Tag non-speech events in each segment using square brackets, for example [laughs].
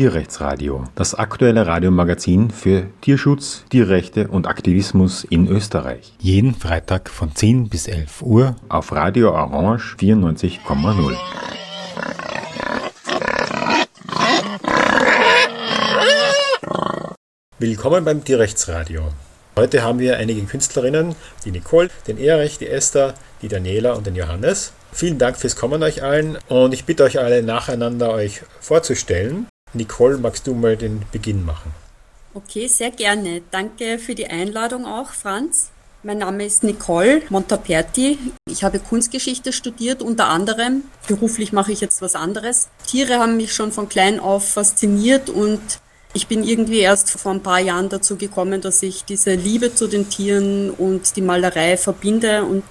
Tierrechtsradio, das aktuelle Radiomagazin für Tierschutz, Tierrechte und Aktivismus in Österreich. Jeden Freitag von 10 bis 11 Uhr auf Radio Orange 94,0. Willkommen beim Tierrechtsradio. Heute haben wir einige Künstlerinnen, die Nicole, den Erich, die Esther, die Daniela und den Johannes. Vielen Dank fürs Kommen euch allen und ich bitte euch alle nacheinander euch vorzustellen. Nicole, magst du mal den Beginn machen? Okay, sehr gerne. Danke für die Einladung auch, Franz. Mein Name ist Nicole Montaperti. Ich habe Kunstgeschichte studiert, unter anderem. Beruflich mache ich jetzt was anderes. Tiere haben mich schon von klein auf fasziniert und ich bin irgendwie erst vor ein paar Jahren dazu gekommen, dass ich diese Liebe zu den Tieren und die Malerei verbinde und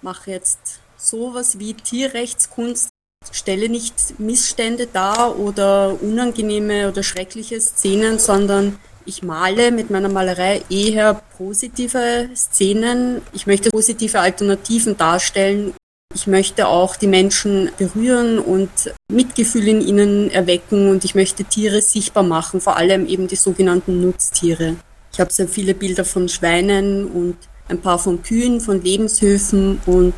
mache jetzt sowas wie Tierrechtskunst. Stelle nicht Missstände dar oder unangenehme oder schreckliche Szenen, sondern ich male mit meiner Malerei eher positive Szenen. Ich möchte positive Alternativen darstellen ich möchte auch die Menschen berühren und Mitgefühl in ihnen erwecken und ich möchte Tiere sichtbar machen, vor allem eben die sogenannten Nutztiere. Ich habe sehr viele Bilder von Schweinen und ein paar von Kühen, von Lebenshöfen und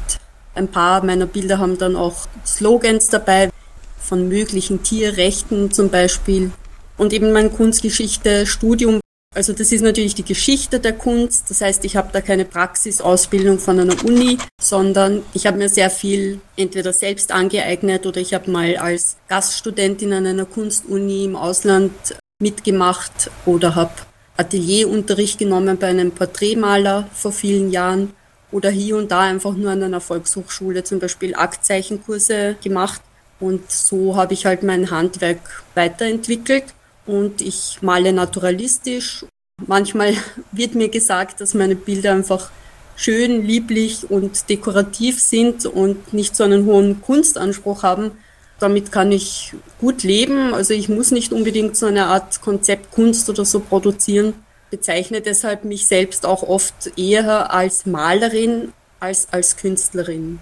ein paar meiner Bilder haben dann auch Slogans dabei von möglichen Tierrechten zum Beispiel. Und eben mein Kunstgeschichte-Studium also das ist natürlich die Geschichte der Kunst. Das heißt, ich habe da keine Praxisausbildung von einer Uni, sondern ich habe mir sehr viel entweder selbst angeeignet oder ich habe mal als Gaststudentin an einer Kunstuni im Ausland mitgemacht oder habe Atelierunterricht genommen bei einem Porträtmaler vor vielen Jahren oder hier und da einfach nur an einer Volkshochschule zum Beispiel Aktzeichenkurse gemacht. Und so habe ich halt mein Handwerk weiterentwickelt und ich male naturalistisch. Manchmal [laughs] wird mir gesagt, dass meine Bilder einfach schön, lieblich und dekorativ sind und nicht so einen hohen Kunstanspruch haben. Damit kann ich gut leben. Also ich muss nicht unbedingt so eine Art Konzeptkunst oder so produzieren. Bezeichne deshalb mich selbst auch oft eher als Malerin als als Künstlerin.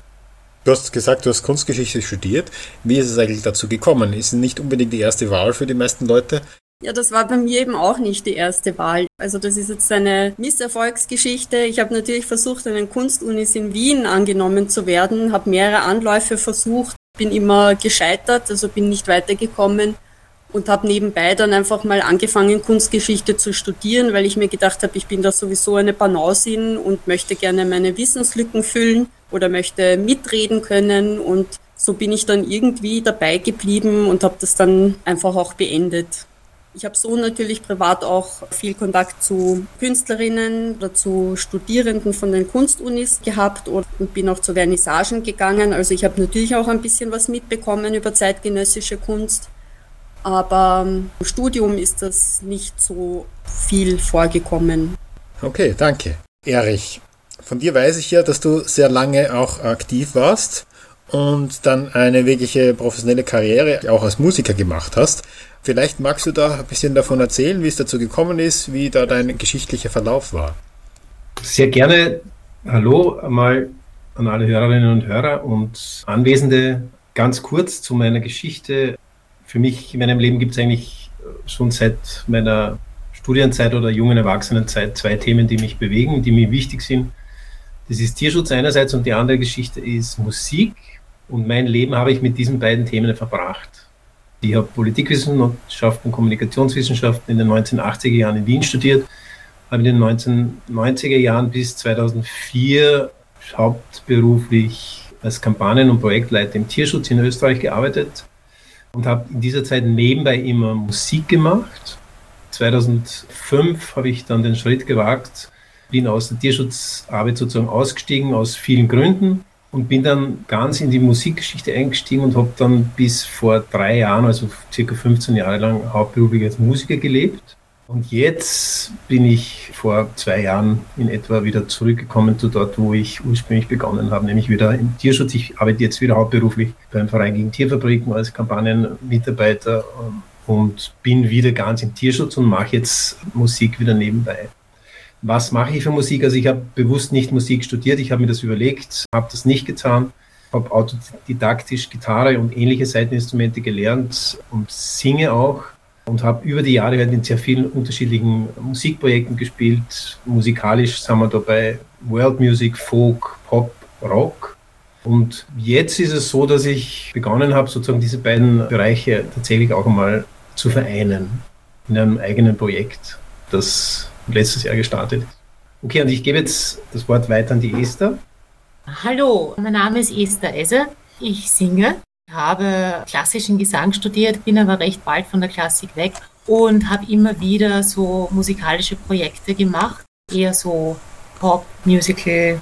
Du hast gesagt, du hast Kunstgeschichte studiert. Wie ist es eigentlich dazu gekommen? Ist nicht unbedingt die erste Wahl für die meisten Leute? Ja, das war bei mir eben auch nicht die erste Wahl. Also das ist jetzt eine Misserfolgsgeschichte. Ich habe natürlich versucht, an den Kunstunis in Wien angenommen zu werden, habe mehrere Anläufe versucht, bin immer gescheitert, also bin nicht weitergekommen und habe nebenbei dann einfach mal angefangen, Kunstgeschichte zu studieren, weil ich mir gedacht habe, ich bin da sowieso eine Banausin und möchte gerne meine Wissenslücken füllen oder möchte mitreden können und so bin ich dann irgendwie dabei geblieben und habe das dann einfach auch beendet. Ich habe so natürlich privat auch viel Kontakt zu Künstlerinnen oder zu Studierenden von den Kunstunis gehabt und bin auch zu Vernissagen gegangen. Also ich habe natürlich auch ein bisschen was mitbekommen über zeitgenössische Kunst. Aber im Studium ist das nicht so viel vorgekommen. Okay, danke. Erich, von dir weiß ich ja, dass du sehr lange auch aktiv warst und dann eine wirkliche professionelle Karriere auch als Musiker gemacht hast. Vielleicht magst du da ein bisschen davon erzählen, wie es dazu gekommen ist, wie da dein geschichtlicher Verlauf war. Sehr gerne. Hallo einmal an alle Hörerinnen und Hörer und Anwesende. Ganz kurz zu meiner Geschichte. Für mich in meinem Leben gibt es eigentlich schon seit meiner Studienzeit oder jungen Erwachsenenzeit zwei Themen, die mich bewegen, die mir wichtig sind. Das ist Tierschutz einerseits und die andere Geschichte ist Musik. Und mein Leben habe ich mit diesen beiden Themen verbracht. Ich habe Politikwissenschaften und Kommunikationswissenschaften in den 1980er Jahren in Wien studiert, habe in den 1990er Jahren bis 2004 hauptberuflich als Kampagnen- und Projektleiter im Tierschutz in Österreich gearbeitet und habe in dieser Zeit nebenbei immer Musik gemacht. 2005 habe ich dann den Schritt gewagt, bin aus der Tierschutzarbeit sozusagen ausgestiegen, aus vielen Gründen und bin dann ganz in die Musikgeschichte eingestiegen und habe dann bis vor drei Jahren, also circa 15 Jahre lang, hauptberuflich als Musiker gelebt. Und jetzt bin ich vor zwei Jahren in etwa wieder zurückgekommen zu dort, wo ich ursprünglich begonnen habe, nämlich wieder im Tierschutz. Ich arbeite jetzt wieder hauptberuflich beim Verein gegen Tierfabriken als Kampagnenmitarbeiter ähm, und bin wieder ganz im Tierschutz und mache jetzt Musik wieder nebenbei was mache ich für Musik? Also ich habe bewusst nicht Musik studiert, ich habe mir das überlegt, habe das nicht getan, habe autodidaktisch Gitarre und ähnliche Seiteninstrumente gelernt und singe auch und habe über die Jahre halt in sehr vielen unterschiedlichen Musikprojekten gespielt. Musikalisch sind wir dabei World Music, Folk, Pop, Rock. Und jetzt ist es so, dass ich begonnen habe, sozusagen diese beiden Bereiche tatsächlich auch einmal zu vereinen in einem eigenen Projekt, das letztes Jahr gestartet ist. Okay, und ich gebe jetzt das Wort weiter an die Esther. Hallo, mein Name ist Esther Esse. Ich singe, habe klassischen Gesang studiert, bin aber recht bald von der Klassik weg und habe immer wieder so musikalische Projekte gemacht, eher so Pop, Musical,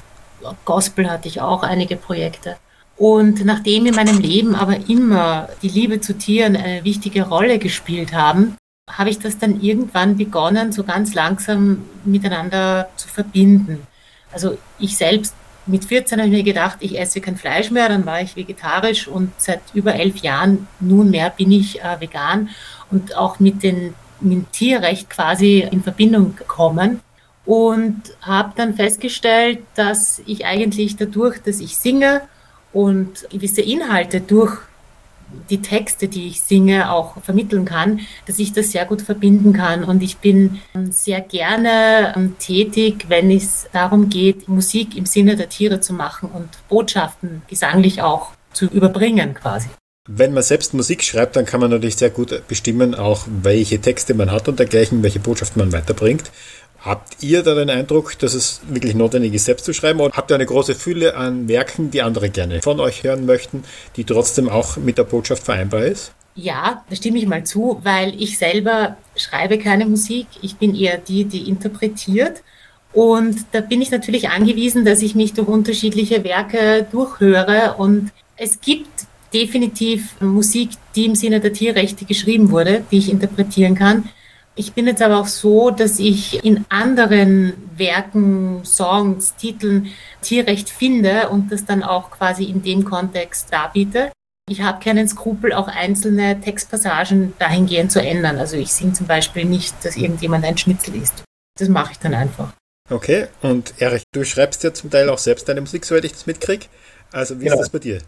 Gospel hatte ich auch einige Projekte. Und nachdem in meinem Leben aber immer die Liebe zu Tieren eine wichtige Rolle gespielt haben, habe ich das dann irgendwann begonnen, so ganz langsam miteinander zu verbinden. Also ich selbst mit 14 habe ich mir gedacht, ich esse kein Fleisch mehr, dann war ich vegetarisch und seit über elf Jahren nunmehr bin ich äh, vegan und auch mit, den, mit dem Tierrecht quasi in Verbindung gekommen und habe dann festgestellt, dass ich eigentlich dadurch, dass ich singe und gewisse Inhalte durch die Texte, die ich singe, auch vermitteln kann, dass ich das sehr gut verbinden kann. Und ich bin ähm, sehr gerne ähm, tätig, wenn es darum geht, Musik im Sinne der Tiere zu machen und Botschaften gesanglich auch zu überbringen quasi. Wenn man selbst Musik schreibt, dann kann man natürlich sehr gut bestimmen, auch welche Texte man hat und dergleichen, welche Botschaften man weiterbringt. Habt ihr da den Eindruck, dass es wirklich notwendig ist, selbst zu schreiben? Oder habt ihr eine große Fülle an Werken, die andere gerne von euch hören möchten, die trotzdem auch mit der Botschaft vereinbar ist? Ja, da stimme ich mal zu, weil ich selber schreibe keine Musik. Ich bin eher die, die interpretiert. Und da bin ich natürlich angewiesen, dass ich mich durch unterschiedliche Werke durchhöre. Und es gibt definitiv Musik, die im Sinne der Tierrechte geschrieben wurde, die ich interpretieren kann. Ich bin jetzt aber auch so, dass ich in anderen Werken, Songs, Titeln Tierrecht finde und das dann auch quasi in dem Kontext darbiete. Ich habe keinen Skrupel, auch einzelne Textpassagen dahingehend zu ändern. Also ich singe zum Beispiel nicht, dass irgendjemand ein Schnitzel ist. Das mache ich dann einfach. Okay, und Erich, du schreibst ja zum Teil auch selbst deine Musik, soweit ich das mitkriege. Also wie ja. ist das bei dir?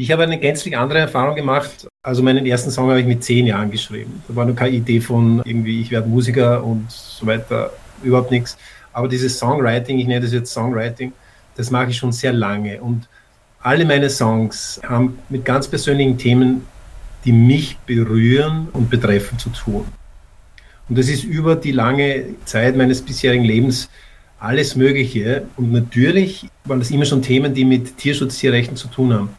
Ich habe eine gänzlich andere Erfahrung gemacht. Also meinen ersten Song habe ich mit zehn Jahren geschrieben. Da war noch keine Idee von irgendwie, ich werde Musiker und so weiter, überhaupt nichts. Aber dieses Songwriting, ich nenne das jetzt Songwriting, das mache ich schon sehr lange. Und alle meine Songs haben mit ganz persönlichen Themen, die mich berühren und betreffen, zu tun. Und das ist über die lange Zeit meines bisherigen Lebens alles Mögliche. Und natürlich waren das immer schon Themen, die mit Tierschutz, Tierrechten zu tun haben.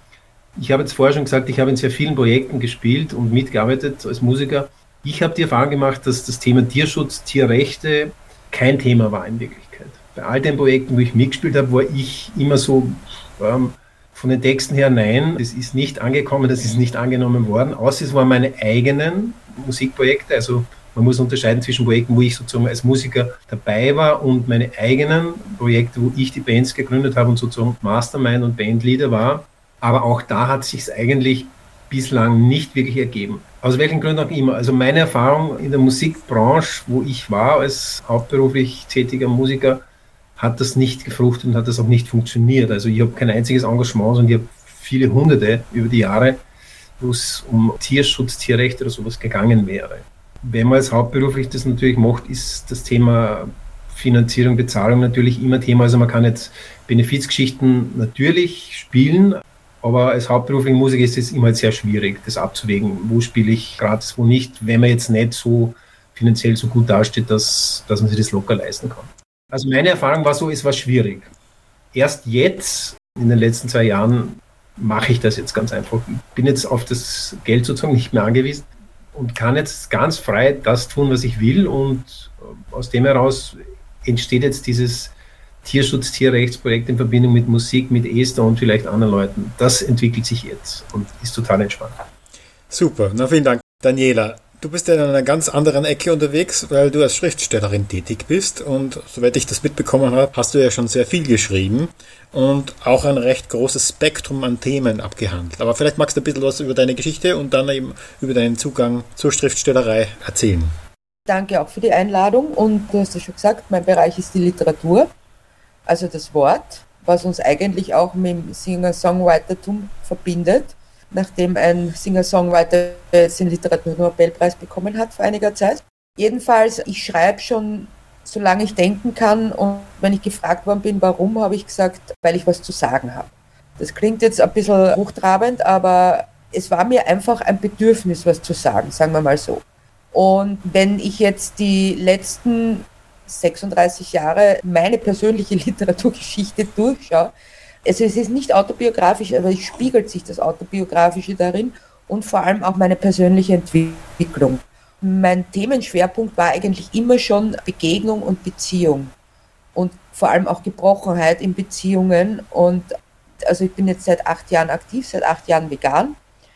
Ich habe jetzt vorher schon gesagt, ich habe in sehr vielen Projekten gespielt und mitgearbeitet als Musiker. Ich habe die Erfahrung gemacht, dass das Thema Tierschutz, Tierrechte kein Thema war in Wirklichkeit. Bei all den Projekten, wo ich mitgespielt habe, war ich immer so ähm, von den Texten her, nein, das ist nicht angekommen, das ist nicht angenommen worden, außer es waren meine eigenen Musikprojekte. Also man muss unterscheiden zwischen Projekten, wo ich sozusagen als Musiker dabei war und meine eigenen Projekte, wo ich die Bands gegründet habe und sozusagen Mastermind und Bandleader war. Aber auch da hat sich eigentlich bislang nicht wirklich ergeben. Aus welchen Gründen auch immer. Also meine Erfahrung in der Musikbranche, wo ich war als hauptberuflich tätiger Musiker, hat das nicht gefruchtet und hat das auch nicht funktioniert. Also ich habe kein einziges Engagement, sondern ich habe viele Hunderte über die Jahre, wo es um Tierschutz, Tierrechte oder sowas gegangen wäre. Wenn man als hauptberuflich das natürlich macht, ist das Thema Finanzierung, Bezahlung natürlich immer Thema. Also man kann jetzt Benefizgeschichten natürlich spielen, aber als hauptberuflicher Musiker ist es immer halt sehr schwierig, das abzuwägen. Wo spiele ich gratis, wo nicht, wenn man jetzt nicht so finanziell so gut dasteht, dass, dass man sich das locker leisten kann. Also meine Erfahrung war so, es war schwierig. Erst jetzt, in den letzten zwei Jahren, mache ich das jetzt ganz einfach. Bin jetzt auf das Geld sozusagen nicht mehr angewiesen und kann jetzt ganz frei das tun, was ich will. Und aus dem heraus entsteht jetzt dieses Tierschutz, Tierrechtsprojekt in Verbindung mit Musik, mit Esther und vielleicht anderen Leuten. Das entwickelt sich jetzt und ist total entspannt. Super, na vielen Dank. Daniela, du bist ja in einer ganz anderen Ecke unterwegs, weil du als Schriftstellerin tätig bist und soweit ich das mitbekommen habe, hast du ja schon sehr viel geschrieben und auch ein recht großes Spektrum an Themen abgehandelt. Aber vielleicht magst du ein bisschen was über deine Geschichte und dann eben über deinen Zugang zur Schriftstellerei erzählen. Danke auch für die Einladung und du hast ja schon gesagt, mein Bereich ist die Literatur also das Wort, was uns eigentlich auch mit dem Singer-Songwritertum verbindet. nachdem ein Singer-Songwriter jetzt den Literaturnobelpreis bekommen hat vor einiger Zeit. Jedenfalls, ich schreibe schon, solange ich denken kann. Und wenn ich gefragt worden bin, warum, habe ich gesagt, weil ich was zu sagen habe. Das klingt jetzt ein bisschen hochtrabend, aber es war mir einfach ein Bedürfnis, was zu sagen, sagen wir mal so. Und wenn ich jetzt die letzten 36 Jahre meine persönliche [laughs] Literaturgeschichte durchschaue, also es ist nicht autobiografisch, aber es spiegelt sich das Autobiografische darin und vor allem auch meine persönliche Entwicklung. Mein Themenschwerpunkt war eigentlich immer schon Begegnung und Beziehung und vor allem auch Gebrochenheit in Beziehungen. Und also ich bin jetzt seit acht Jahren aktiv, seit acht Jahren vegan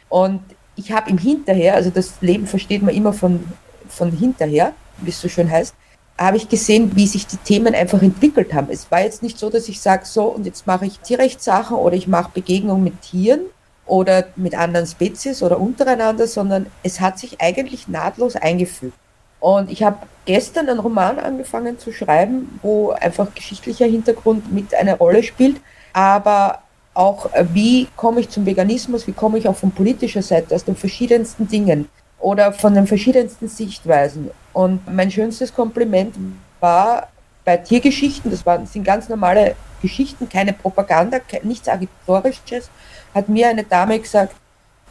und ich habe im Hinterher, also das Leben versteht man immer von, von hinterher, wie es so schön heißt, habe ich gesehen, wie sich die Themen einfach entwickelt haben. Es war jetzt nicht so, dass ich sage, so und jetzt mache ich Tierrechtssachen oder ich mache Begegnungen mit Tieren oder mit anderen Spezies oder untereinander, sondern es hat sich eigentlich nahtlos eingefügt. Und ich habe gestern einen Roman angefangen zu schreiben, wo einfach geschichtlicher Hintergrund mit einer Rolle spielt, aber auch wie komme ich zum Veganismus, wie komme ich auch von politischer Seite aus den verschiedensten Dingen oder von den verschiedensten Sichtweisen. Und mein schönstes Kompliment war bei Tiergeschichten, das waren, sind ganz normale Geschichten, keine Propaganda, nichts Agitorisches, hat mir eine Dame gesagt,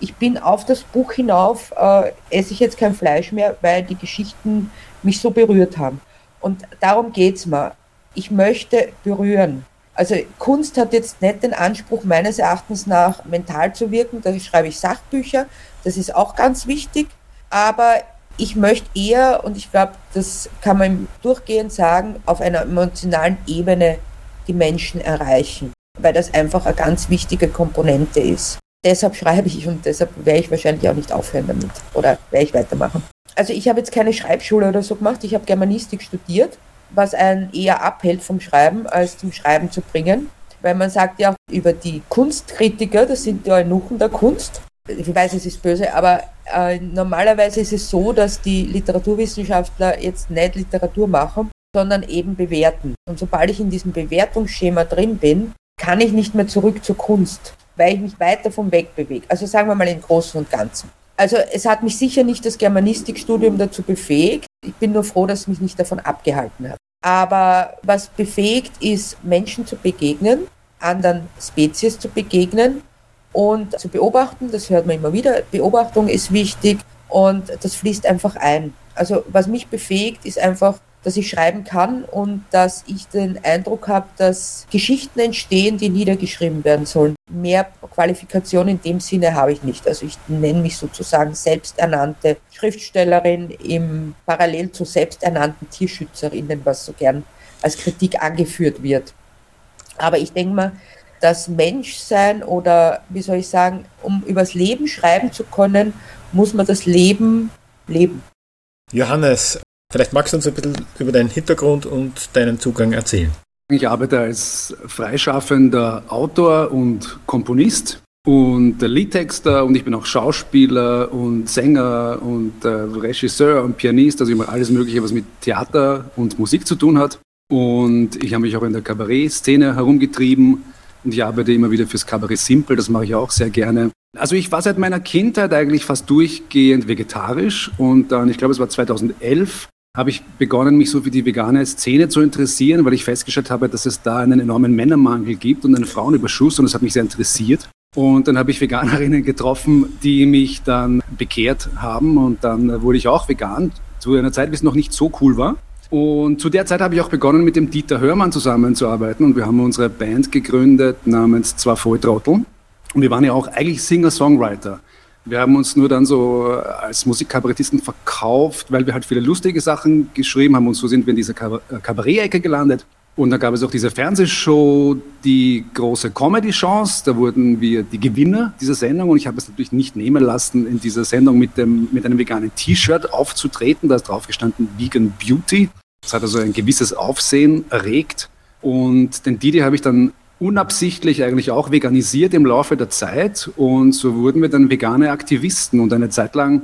ich bin auf das Buch hinauf, äh, esse ich jetzt kein Fleisch mehr, weil die Geschichten mich so berührt haben. Und darum geht's mir. Ich möchte berühren. Also Kunst hat jetzt nicht den Anspruch, meines Erachtens nach mental zu wirken. Da schreibe ich Sachbücher. Das ist auch ganz wichtig. Aber ich möchte eher, und ich glaube, das kann man durchgehend sagen, auf einer emotionalen Ebene die Menschen erreichen, weil das einfach eine ganz wichtige Komponente ist. Deshalb schreibe ich und deshalb werde ich wahrscheinlich auch nicht aufhören damit oder werde ich weitermachen. Also ich habe jetzt keine Schreibschule oder so gemacht, ich habe Germanistik studiert, was einen eher abhält vom Schreiben, als zum Schreiben zu bringen. Weil man sagt ja über die Kunstkritiker, das sind die Eunuchen der Kunst, ich weiß, es ist böse, aber äh, normalerweise ist es so, dass die Literaturwissenschaftler jetzt nicht Literatur machen, sondern eben bewerten. Und sobald ich in diesem Bewertungsschema drin bin, kann ich nicht mehr zurück zur Kunst, weil ich mich weiter vom Weg bewege. Also sagen wir mal im Großen und Ganzen. Also es hat mich sicher nicht das Germanistikstudium dazu befähigt. Ich bin nur froh, dass es mich nicht davon abgehalten hat. Aber was befähigt ist, Menschen zu begegnen, anderen Spezies zu begegnen und zu beobachten, das hört man immer wieder, Beobachtung ist wichtig und das fließt einfach ein. Also was mich befähigt, ist einfach, dass ich schreiben kann und dass ich den Eindruck habe, dass Geschichten entstehen, die niedergeschrieben werden sollen. Mehr Qualifikation in dem Sinne habe ich nicht. Also ich nenne mich sozusagen selbsternannte Schriftstellerin im parallel zu selbsternannten Tierschützerinnen, was so gern als Kritik angeführt wird. Aber ich denke mal, das Menschsein oder wie soll ich sagen, um übers Leben schreiben zu können, muss man das Leben leben. Johannes, vielleicht magst du uns ein bisschen über deinen Hintergrund und deinen Zugang erzählen. Ich arbeite als freischaffender Autor und Komponist und Liedtexter und ich bin auch Schauspieler und Sänger und äh, Regisseur und Pianist, also ich mache alles Mögliche, was mit Theater und Musik zu tun hat. Und ich habe mich auch in der Kabarett-Szene herumgetrieben und ich arbeite immer wieder fürs Cabaret Simple, das mache ich auch sehr gerne. Also ich war seit meiner Kindheit eigentlich fast durchgehend vegetarisch und dann, ich glaube es war 2011, habe ich begonnen, mich so für die vegane Szene zu interessieren, weil ich festgestellt habe, dass es da einen enormen Männermangel gibt und einen Frauenüberschuss und das hat mich sehr interessiert. Und dann habe ich Veganerinnen getroffen, die mich dann bekehrt haben und dann wurde ich auch vegan, zu einer Zeit, wie es noch nicht so cool war. Und zu der Zeit habe ich auch begonnen, mit dem Dieter Hörmann zusammenzuarbeiten und wir haben unsere Band gegründet namens Zwei Volltrottel. Und wir waren ja auch eigentlich Singer-Songwriter. Wir haben uns nur dann so als Musikkabarettisten verkauft, weil wir halt viele lustige Sachen geschrieben haben und so sind wir in dieser Kabarett-Ecke gelandet. Und dann gab es auch diese Fernsehshow, die große Comedy-Chance. Da wurden wir die Gewinner dieser Sendung und ich habe es natürlich nicht nehmen lassen, in dieser Sendung mit, dem, mit einem veganen T-Shirt aufzutreten. Da ist drauf gestanden Vegan Beauty. Das hat also ein gewisses Aufsehen erregt. Und den Didi habe ich dann unabsichtlich eigentlich auch veganisiert im Laufe der Zeit. Und so wurden wir dann vegane Aktivisten. Und eine Zeit lang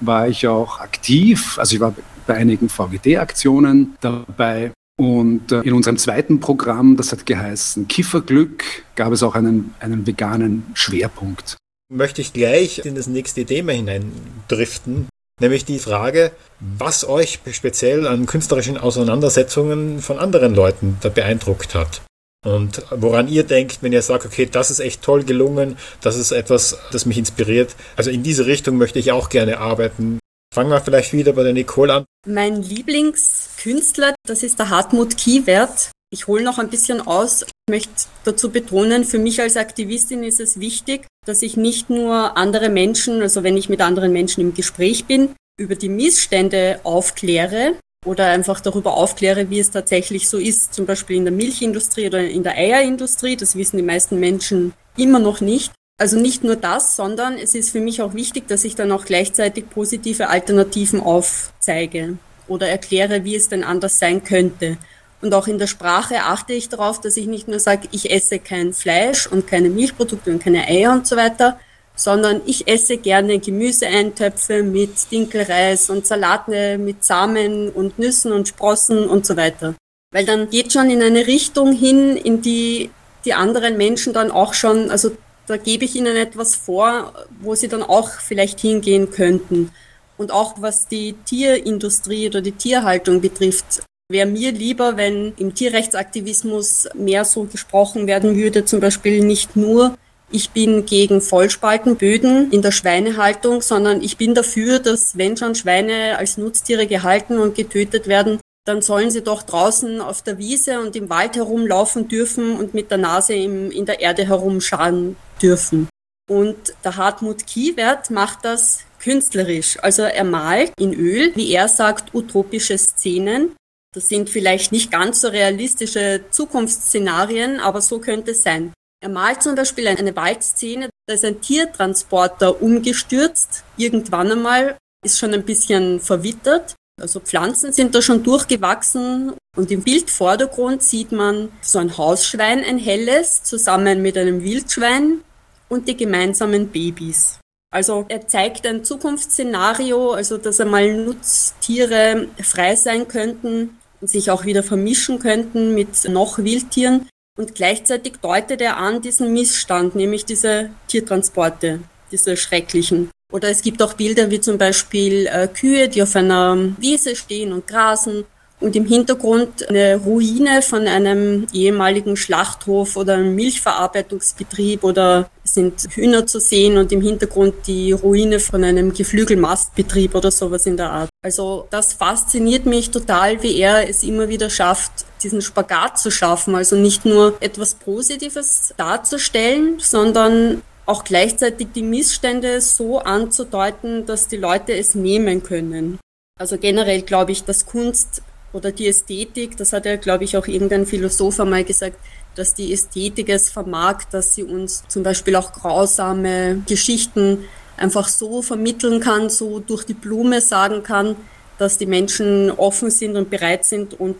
war ich auch aktiv. Also ich war bei einigen VGD-Aktionen dabei. Und äh, in unserem zweiten Programm, das hat geheißen Kifferglück, gab es auch einen, einen veganen Schwerpunkt. möchte ich gleich in das nächste Thema hineindriften, nämlich die Frage, was euch speziell an künstlerischen Auseinandersetzungen von anderen Leuten da beeindruckt hat. Und woran ihr denkt, wenn ihr sagt, okay, das ist echt toll gelungen, das ist etwas, das mich inspiriert. Also in diese Richtung möchte ich auch gerne arbeiten. Fangen wir vielleicht wieder bei der Nicole an. Mein Lieblingskünstler, das ist der Hartmut Kiewert. Ich hole noch ein bisschen aus. Ich möchte dazu betonen, für mich als Aktivistin ist es wichtig, dass ich nicht nur andere Menschen, also wenn ich mit anderen Menschen im Gespräch bin, über die Missstände aufkläre oder einfach darüber aufkläre, wie es tatsächlich so ist, zum Beispiel in der Milchindustrie oder in der Eierindustrie. Das wissen die meisten Menschen immer noch nicht. Also nicht nur das, sondern es ist für mich auch wichtig, dass ich dann auch gleichzeitig positive Alternativen aufzeige oder erkläre, wie es denn anders sein könnte. Und auch in der Sprache achte ich darauf, dass ich nicht nur sage, ich esse kein Fleisch und keine Milchprodukte und keine Eier und so weiter, sondern ich esse gerne Gemüseeintöpfe mit Dinkelreis und Salate mit Samen und Nüssen und Sprossen und so weiter. Weil dann geht schon in eine Richtung hin, in die die anderen Menschen dann auch schon, also da gebe ich ihnen etwas vor, wo sie dann auch vielleicht hingehen könnten. Und auch was die Tierindustrie oder die Tierhaltung betrifft, Wäre mir lieber, wenn im Tierrechtsaktivismus mehr so gesprochen werden würde, zum Beispiel nicht nur, ich bin gegen Vollspaltenböden in der Schweinehaltung, sondern ich bin dafür, dass wenn schon Schweine als Nutztiere gehalten und getötet werden, dann sollen sie doch draußen auf der Wiese und im Wald herumlaufen dürfen und mit der Nase im, in der Erde herumscharen dürfen. Und der Hartmut Kiewert macht das künstlerisch. Also er malt in Öl, wie er sagt, utopische Szenen das sind vielleicht nicht ganz so realistische Zukunftsszenarien, aber so könnte es sein. Er malt zum Beispiel eine Waldszene, da ist ein Tiertransporter umgestürzt, irgendwann einmal, ist schon ein bisschen verwittert. Also Pflanzen sind da schon durchgewachsen und im Bildvordergrund sieht man so ein Hausschwein, ein helles, zusammen mit einem Wildschwein und die gemeinsamen Babys. Also er zeigt ein Zukunftsszenario, also dass einmal Nutztiere frei sein könnten sich auch wieder vermischen könnten mit noch Wildtieren. Und gleichzeitig deutet er an diesen Missstand, nämlich diese Tiertransporte, diese schrecklichen. Oder es gibt auch Bilder wie zum Beispiel äh, Kühe, die auf einer Wiese stehen und grasen und im Hintergrund eine Ruine von einem ehemaligen Schlachthof oder einem Milchverarbeitungsbetrieb oder sind Hühner zu sehen und im Hintergrund die Ruine von einem Geflügelmastbetrieb oder sowas in der Art. Also das fasziniert mich total, wie er es immer wieder schafft, diesen Spagat zu schaffen. Also nicht nur etwas Positives darzustellen, sondern auch gleichzeitig die Missstände so anzudeuten, dass die Leute es nehmen können. Also generell glaube ich, dass Kunst oder die Ästhetik, das hat ja, glaube ich, auch irgendein Philosoph einmal gesagt, dass die Ästhetik es vermag, dass sie uns zum Beispiel auch grausame Geschichten einfach so vermitteln kann, so durch die Blume sagen kann, dass die Menschen offen sind und bereit sind und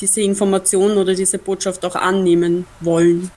diese Information oder diese Botschaft auch annehmen wollen.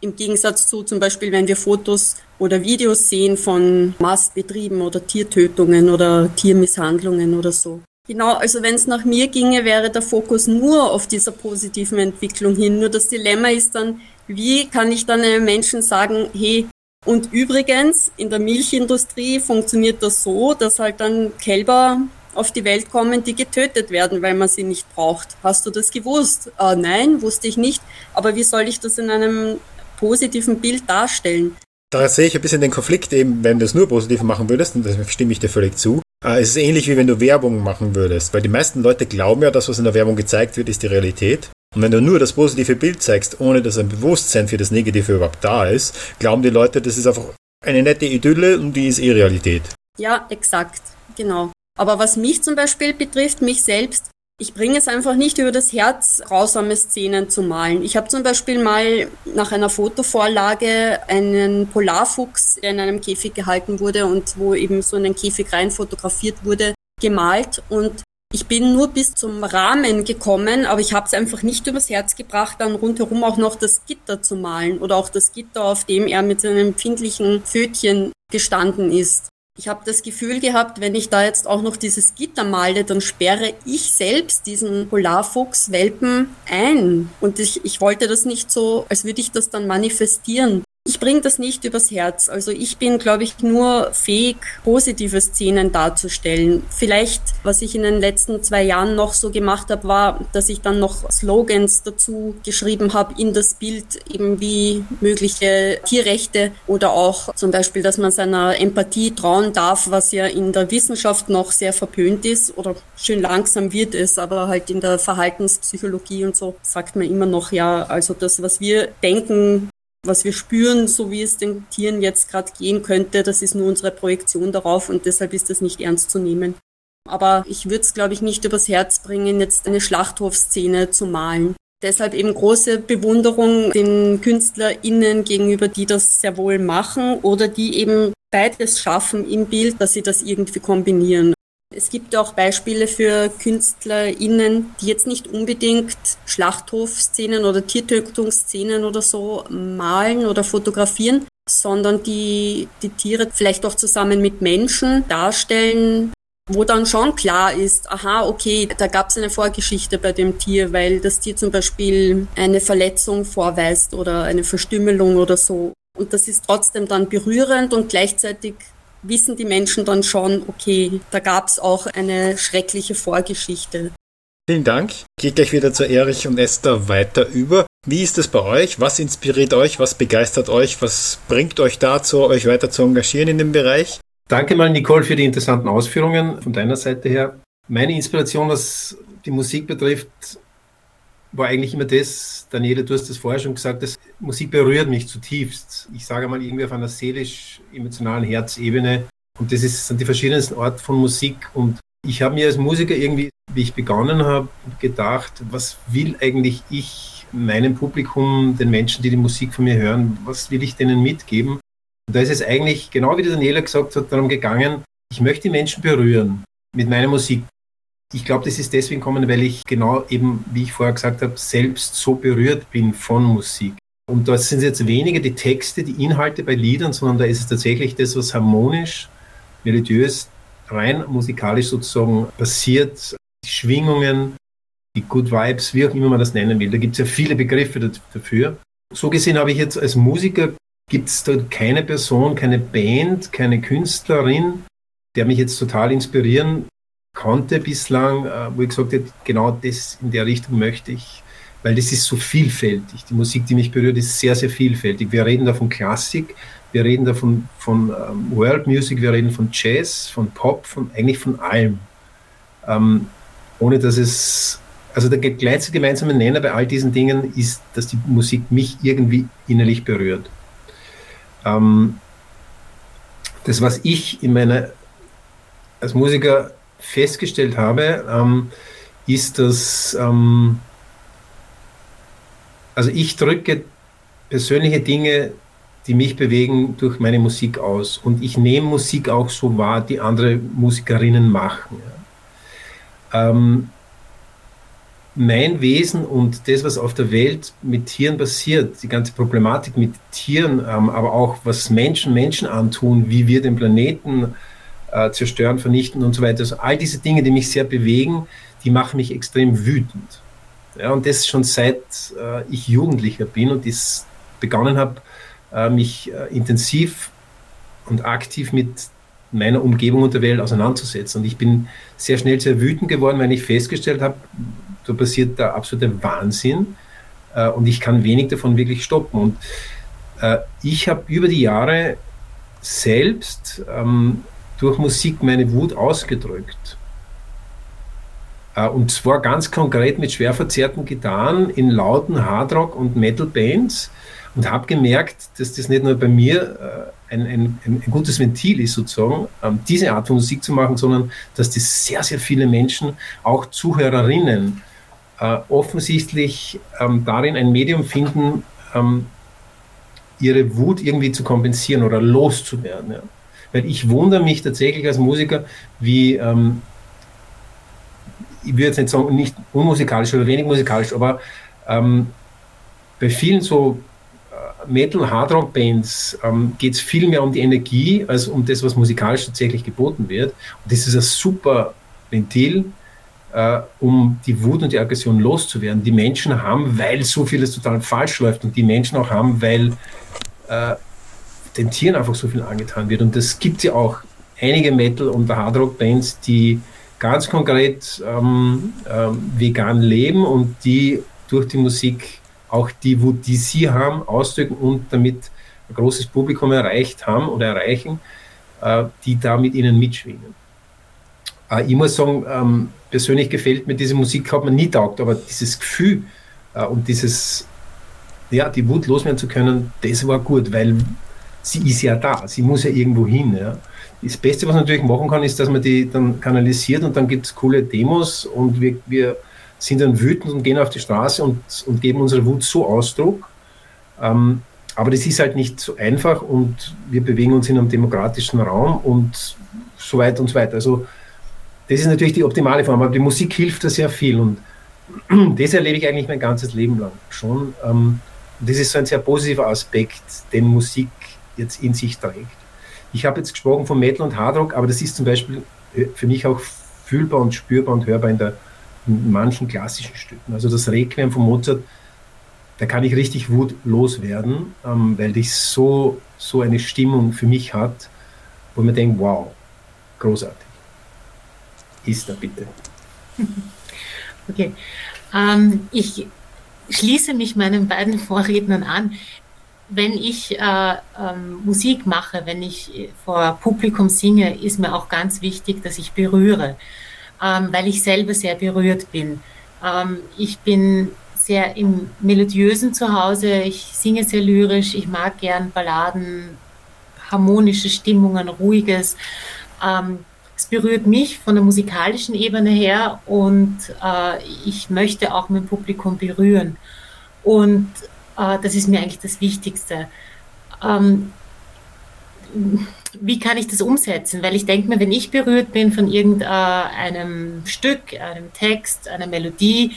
Im Gegensatz zu zum Beispiel, wenn wir Fotos oder Videos sehen von Mastbetrieben oder Tiertötungen oder Tiermisshandlungen oder so. Genau, also wenn es nach mir ginge, wäre der Fokus nur auf dieser positiven Entwicklung hin. Nur das Dilemma ist dann, wie kann ich dann einem Menschen sagen, hey, und übrigens, in der Milchindustrie funktioniert das so, dass halt dann Kälber auf die Welt kommen, die getötet werden, weil man sie nicht braucht. Hast du das gewusst? Äh, nein, wusste ich nicht. Aber wie soll ich das in einem positiven Bild darstellen? Da sehe ich ein bisschen den Konflikt eben, wenn du es nur positiv machen würdest, und da stimme ich dir völlig zu. Äh, es ist ähnlich wie wenn du Werbung machen würdest, weil die meisten Leute glauben ja, das, was in der Werbung gezeigt wird, ist die Realität. Und wenn du nur das positive Bild zeigst, ohne dass ein Bewusstsein für das Negative überhaupt da ist, glauben die Leute, das ist einfach eine nette Idylle und die ist eh Realität. Ja, exakt, genau. Aber was mich zum Beispiel betrifft, mich selbst, ich bringe es einfach nicht über das Herz, grausame Szenen zu malen. Ich habe zum Beispiel mal nach einer Fotovorlage einen Polarfuchs, der in einem Käfig gehalten wurde und wo eben so in den Käfig rein fotografiert wurde, gemalt und ich bin nur bis zum Rahmen gekommen, aber ich habe es einfach nicht übers Herz gebracht, dann rundherum auch noch das Gitter zu malen oder auch das Gitter, auf dem er mit seinem empfindlichen Pfötchen gestanden ist. Ich habe das Gefühl gehabt, wenn ich da jetzt auch noch dieses Gitter male, dann sperre ich selbst diesen Polarfuchs-Welpen ein. Und ich, ich wollte das nicht so, als würde ich das dann manifestieren. Ich bringe das nicht übers Herz. Also ich bin, glaube ich, nur fähig, positive Szenen darzustellen. Vielleicht, was ich in den letzten zwei Jahren noch so gemacht habe, war, dass ich dann noch Slogans dazu geschrieben habe in das Bild, eben wie mögliche Tierrechte oder auch zum Beispiel, dass man seiner Empathie trauen darf, was ja in der Wissenschaft noch sehr verpönt ist oder schön langsam wird es, aber halt in der Verhaltenspsychologie und so sagt man immer noch, ja, also das, was wir denken, was wir spüren, so wie es den Tieren jetzt gerade gehen könnte, das ist nur unsere Projektion darauf und deshalb ist das nicht ernst zu nehmen. Aber ich würde es, glaube ich, nicht übers Herz bringen, jetzt eine Schlachthofszene zu malen. Deshalb eben große Bewunderung den KünstlerInnen gegenüber, die das sehr wohl machen oder die eben beides schaffen im Bild, dass sie das irgendwie kombinieren. Es gibt auch Beispiele für KünstlerInnen, die jetzt nicht unbedingt Schlachthofszenen oder Tiertötungsszenen oder so malen oder fotografieren, sondern die die Tiere vielleicht auch zusammen mit Menschen darstellen, wo dann schon klar ist, aha, okay, da gab es eine Vorgeschichte bei dem Tier, weil das Tier zum Beispiel eine Verletzung vorweist oder eine Verstümmelung oder so. Und das ist trotzdem dann berührend und gleichzeitig wissen die Menschen dann schon, okay, da gab es auch eine schreckliche Vorgeschichte. Vielen Dank. Geht gleich wieder zu Erich und Esther weiter über. Wie ist es bei euch? Was inspiriert euch? Was begeistert euch? Was bringt euch dazu, euch weiter zu engagieren in dem Bereich? Danke mal, Nicole, für die interessanten Ausführungen von deiner Seite her. Meine Inspiration, was die Musik betrifft, war eigentlich immer das, Daniele, du hast das vorher schon gesagt, dass Musik berührt mich zutiefst. Ich sage mal irgendwie auf einer seelisch-emotionalen Herzebene. Und das ist, sind die verschiedensten Orte von Musik. Und ich habe mir als Musiker irgendwie, wie ich begonnen habe, gedacht, was will eigentlich ich meinem Publikum, den Menschen, die die Musik von mir hören, was will ich denen mitgeben? Und da ist es eigentlich, genau wie Daniela gesagt hat, darum gegangen, ich möchte die Menschen berühren mit meiner Musik ich glaube, das ist deswegen gekommen, weil ich genau eben, wie ich vorher gesagt habe, selbst so berührt bin von Musik. Und dort sind jetzt weniger die Texte, die Inhalte bei Liedern, sondern da ist es tatsächlich das, was harmonisch, melodiös, rein musikalisch sozusagen passiert. Die Schwingungen, die Good Vibes, wie auch immer man das nennen will. Da gibt es ja viele Begriffe dafür. So gesehen habe ich jetzt als Musiker, gibt es dort keine Person, keine Band, keine Künstlerin, der mich jetzt total inspirieren konnte bislang, äh, wo ich gesagt habe, genau das in der Richtung möchte ich, weil das ist so vielfältig. Die Musik, die mich berührt, ist sehr, sehr vielfältig. Wir reden da von Klassik, wir reden da von, von ähm, World Music, wir reden von Jazz, von Pop, von eigentlich von allem. Ähm, ohne dass es, also der kleinste gemeinsame Nenner bei all diesen Dingen ist, dass die Musik mich irgendwie innerlich berührt. Ähm, das, was ich in meiner, als Musiker festgestellt habe, ähm, ist, dass ähm, also ich drücke persönliche Dinge, die mich bewegen, durch meine Musik aus. Und ich nehme Musik auch so wahr, die andere Musikerinnen machen. Ja. Ähm, mein Wesen und das, was auf der Welt mit Tieren passiert, die ganze Problematik mit Tieren, ähm, aber auch was Menschen Menschen antun, wie wir den Planeten äh, zerstören, vernichten und so weiter. Also all diese Dinge, die mich sehr bewegen, die machen mich extrem wütend. Ja, und das schon seit äh, ich Jugendlicher bin und das begonnen habe, äh, mich äh, intensiv und aktiv mit meiner Umgebung und der Welt auseinanderzusetzen. Und ich bin sehr schnell sehr wütend geworden, weil ich festgestellt habe, da passiert der absolute Wahnsinn äh, und ich kann wenig davon wirklich stoppen. Und äh, ich habe über die Jahre selbst ähm, durch Musik meine Wut ausgedrückt. Äh, und zwar ganz konkret mit schwer verzerrten Gitarren in lauten Hardrock- und Metal-Bands und habe gemerkt, dass das nicht nur bei mir äh, ein, ein, ein, gutes Ventil ist, sozusagen, ähm, diese Art von Musik zu machen, sondern dass das sehr, sehr viele Menschen, auch Zuhörerinnen, äh, offensichtlich ähm, darin ein Medium finden, ähm, ihre Wut irgendwie zu kompensieren oder loszuwerden. Ja. Weil ich wundere mich tatsächlich als Musiker, wie, ähm, ich würde jetzt nicht sagen, nicht unmusikalisch oder wenig musikalisch, aber ähm, bei vielen so äh, Metal, Hardrock Bands ähm, geht es viel mehr um die Energie als um das, was musikalisch tatsächlich geboten wird. Und das ist ein super Ventil, äh, um die Wut und die Aggression loszuwerden. Die Menschen haben, weil so vieles total falsch läuft und die Menschen auch haben, weil äh, den Tieren einfach so viel angetan wird. Und das gibt ja auch einige Metal- und Hardrock-Bands, die ganz konkret ähm, ähm, vegan leben und die durch die Musik auch die Wut, die sie haben, ausdrücken und damit ein großes Publikum erreicht haben oder erreichen, äh, die da mit ihnen mitschwingen. Äh, ich muss sagen, ähm, persönlich gefällt mir diese Musik, hat man nie taugt, aber dieses Gefühl äh, und dieses, ja, die Wut loswerden zu können, das war gut, weil sie ist ja da, sie muss ja irgendwo hin. Ja. Das Beste, was man natürlich machen kann, ist, dass man die dann kanalisiert und dann gibt es coole Demos und wir, wir sind dann wütend und gehen auf die Straße und, und geben unserer Wut so Ausdruck. Ähm, aber das ist halt nicht so einfach und wir bewegen uns in einem demokratischen Raum und so weiter und so weiter. Also das ist natürlich die optimale Form, aber die Musik hilft da sehr viel und [clears throat] das erlebe ich eigentlich mein ganzes Leben lang schon. Ähm, das ist so ein sehr positiver Aspekt, den Musik jetzt in sich trägt. Ich habe jetzt gesprochen von Metal und Hardrock, aber das ist zum Beispiel äh, für mich auch fühlbar und spürbar und hörbar in, der, in manchen klassischen Stücken. Also das Requiem von Mozart, da kann ich richtig Wut loswerden, ähm, weil das so, so eine Stimmung für mich hat, wo man denkt, wow, großartig. Ist da bitte. [laughs] Okay. Ähm, ich schließe mich meinen beiden Vorrednern an wenn ich äh, ähm, Musik mache, wenn ich vor Publikum singe, ist mir auch ganz wichtig, dass ich berühre, ähm, weil ich selber sehr berührt bin. Ähm, ich bin sehr im Melodiösen zu Hause, ich singe sehr lyrisch, ich mag gern Balladen, harmonische Stimmungen, ruhiges. Ähm, es berührt mich von der musikalischen Ebene her und äh, ich möchte auch mein Publikum berühren. Und das ist mir eigentlich das Wichtigste. Ähm, wie kann ich das umsetzen? Weil ich denke mir, wenn ich berührt bin von irgendeinem Stück, einem Text, einer Melodie,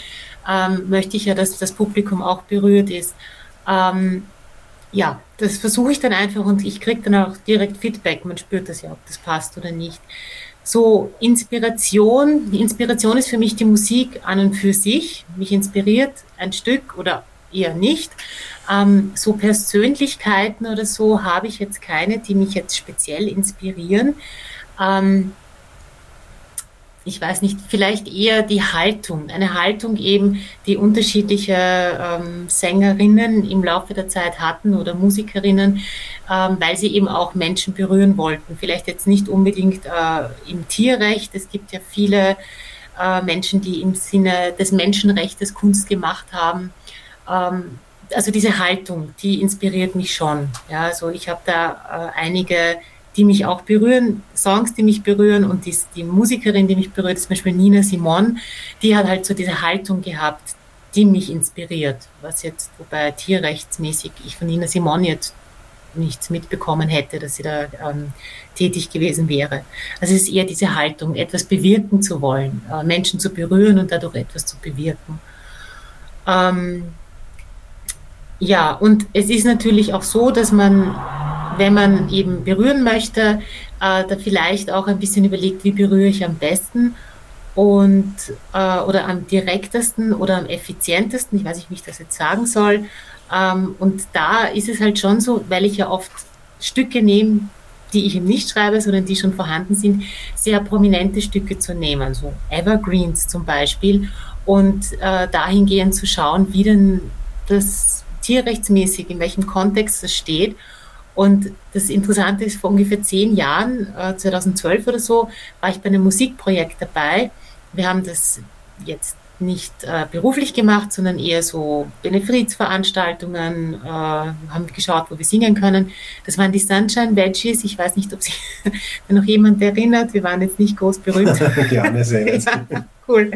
ähm, möchte ich ja, dass das Publikum auch berührt ist. Ähm, ja, das versuche ich dann einfach und ich kriege dann auch direkt Feedback. Man spürt das ja, ob das passt oder nicht. So, Inspiration. Die Inspiration ist für mich die Musik an und für sich. Mich inspiriert ein Stück oder eher nicht. Ähm, so Persönlichkeiten oder so habe ich jetzt keine, die mich jetzt speziell inspirieren. Ähm, ich weiß nicht, vielleicht eher die Haltung, eine Haltung eben, die unterschiedliche ähm, Sängerinnen im Laufe der Zeit hatten oder Musikerinnen, ähm, weil sie eben auch Menschen berühren wollten. Vielleicht jetzt nicht unbedingt äh, im Tierrecht. Es gibt ja viele äh, Menschen, die im Sinne des Menschenrechts Kunst gemacht haben ähm, also diese Haltung, die inspiriert mich schon. Ja, also ich habe da äh, einige, die mich auch berühren, Songs, die mich berühren und die, die Musikerin, die mich berührt, zum Beispiel Nina Simon, die hat halt so diese Haltung gehabt, die mich inspiriert. Was jetzt, wobei tierrechtsmäßig ich von Nina Simon jetzt nichts mitbekommen hätte, dass sie da ähm, tätig gewesen wäre. Also es ist eher diese Haltung, etwas bewirken zu wollen, äh, Menschen zu berühren und dadurch etwas zu bewirken. Ähm, ja, und es ist natürlich auch so, dass man, wenn man eben berühren möchte, äh, da vielleicht auch ein bisschen überlegt, wie berühre ich am besten und äh, oder am direktesten oder am effizientesten, ich weiß nicht, wie ich das jetzt sagen soll. Ähm, und da ist es halt schon so, weil ich ja oft Stücke nehme, die ich eben nicht schreibe, sondern die schon vorhanden sind, sehr prominente Stücke zu nehmen, so Evergreens zum Beispiel, und äh, dahingehend zu schauen, wie denn das tierrechtsmäßig, in welchem Kontext es steht. Und das Interessante ist, vor ungefähr zehn Jahren, 2012 äh, oder so, war ich bei einem Musikprojekt dabei. Wir haben das jetzt nicht äh, beruflich gemacht, sondern eher so Benefizveranstaltungen, äh, haben geschaut, wo wir singen können. Das waren die Sunshine Veggies. Ich weiß nicht, ob [laughs] sich noch jemand erinnert. Wir waren jetzt nicht groß berühmt. [laughs] Gerne, sehr. [laughs] ja, cool.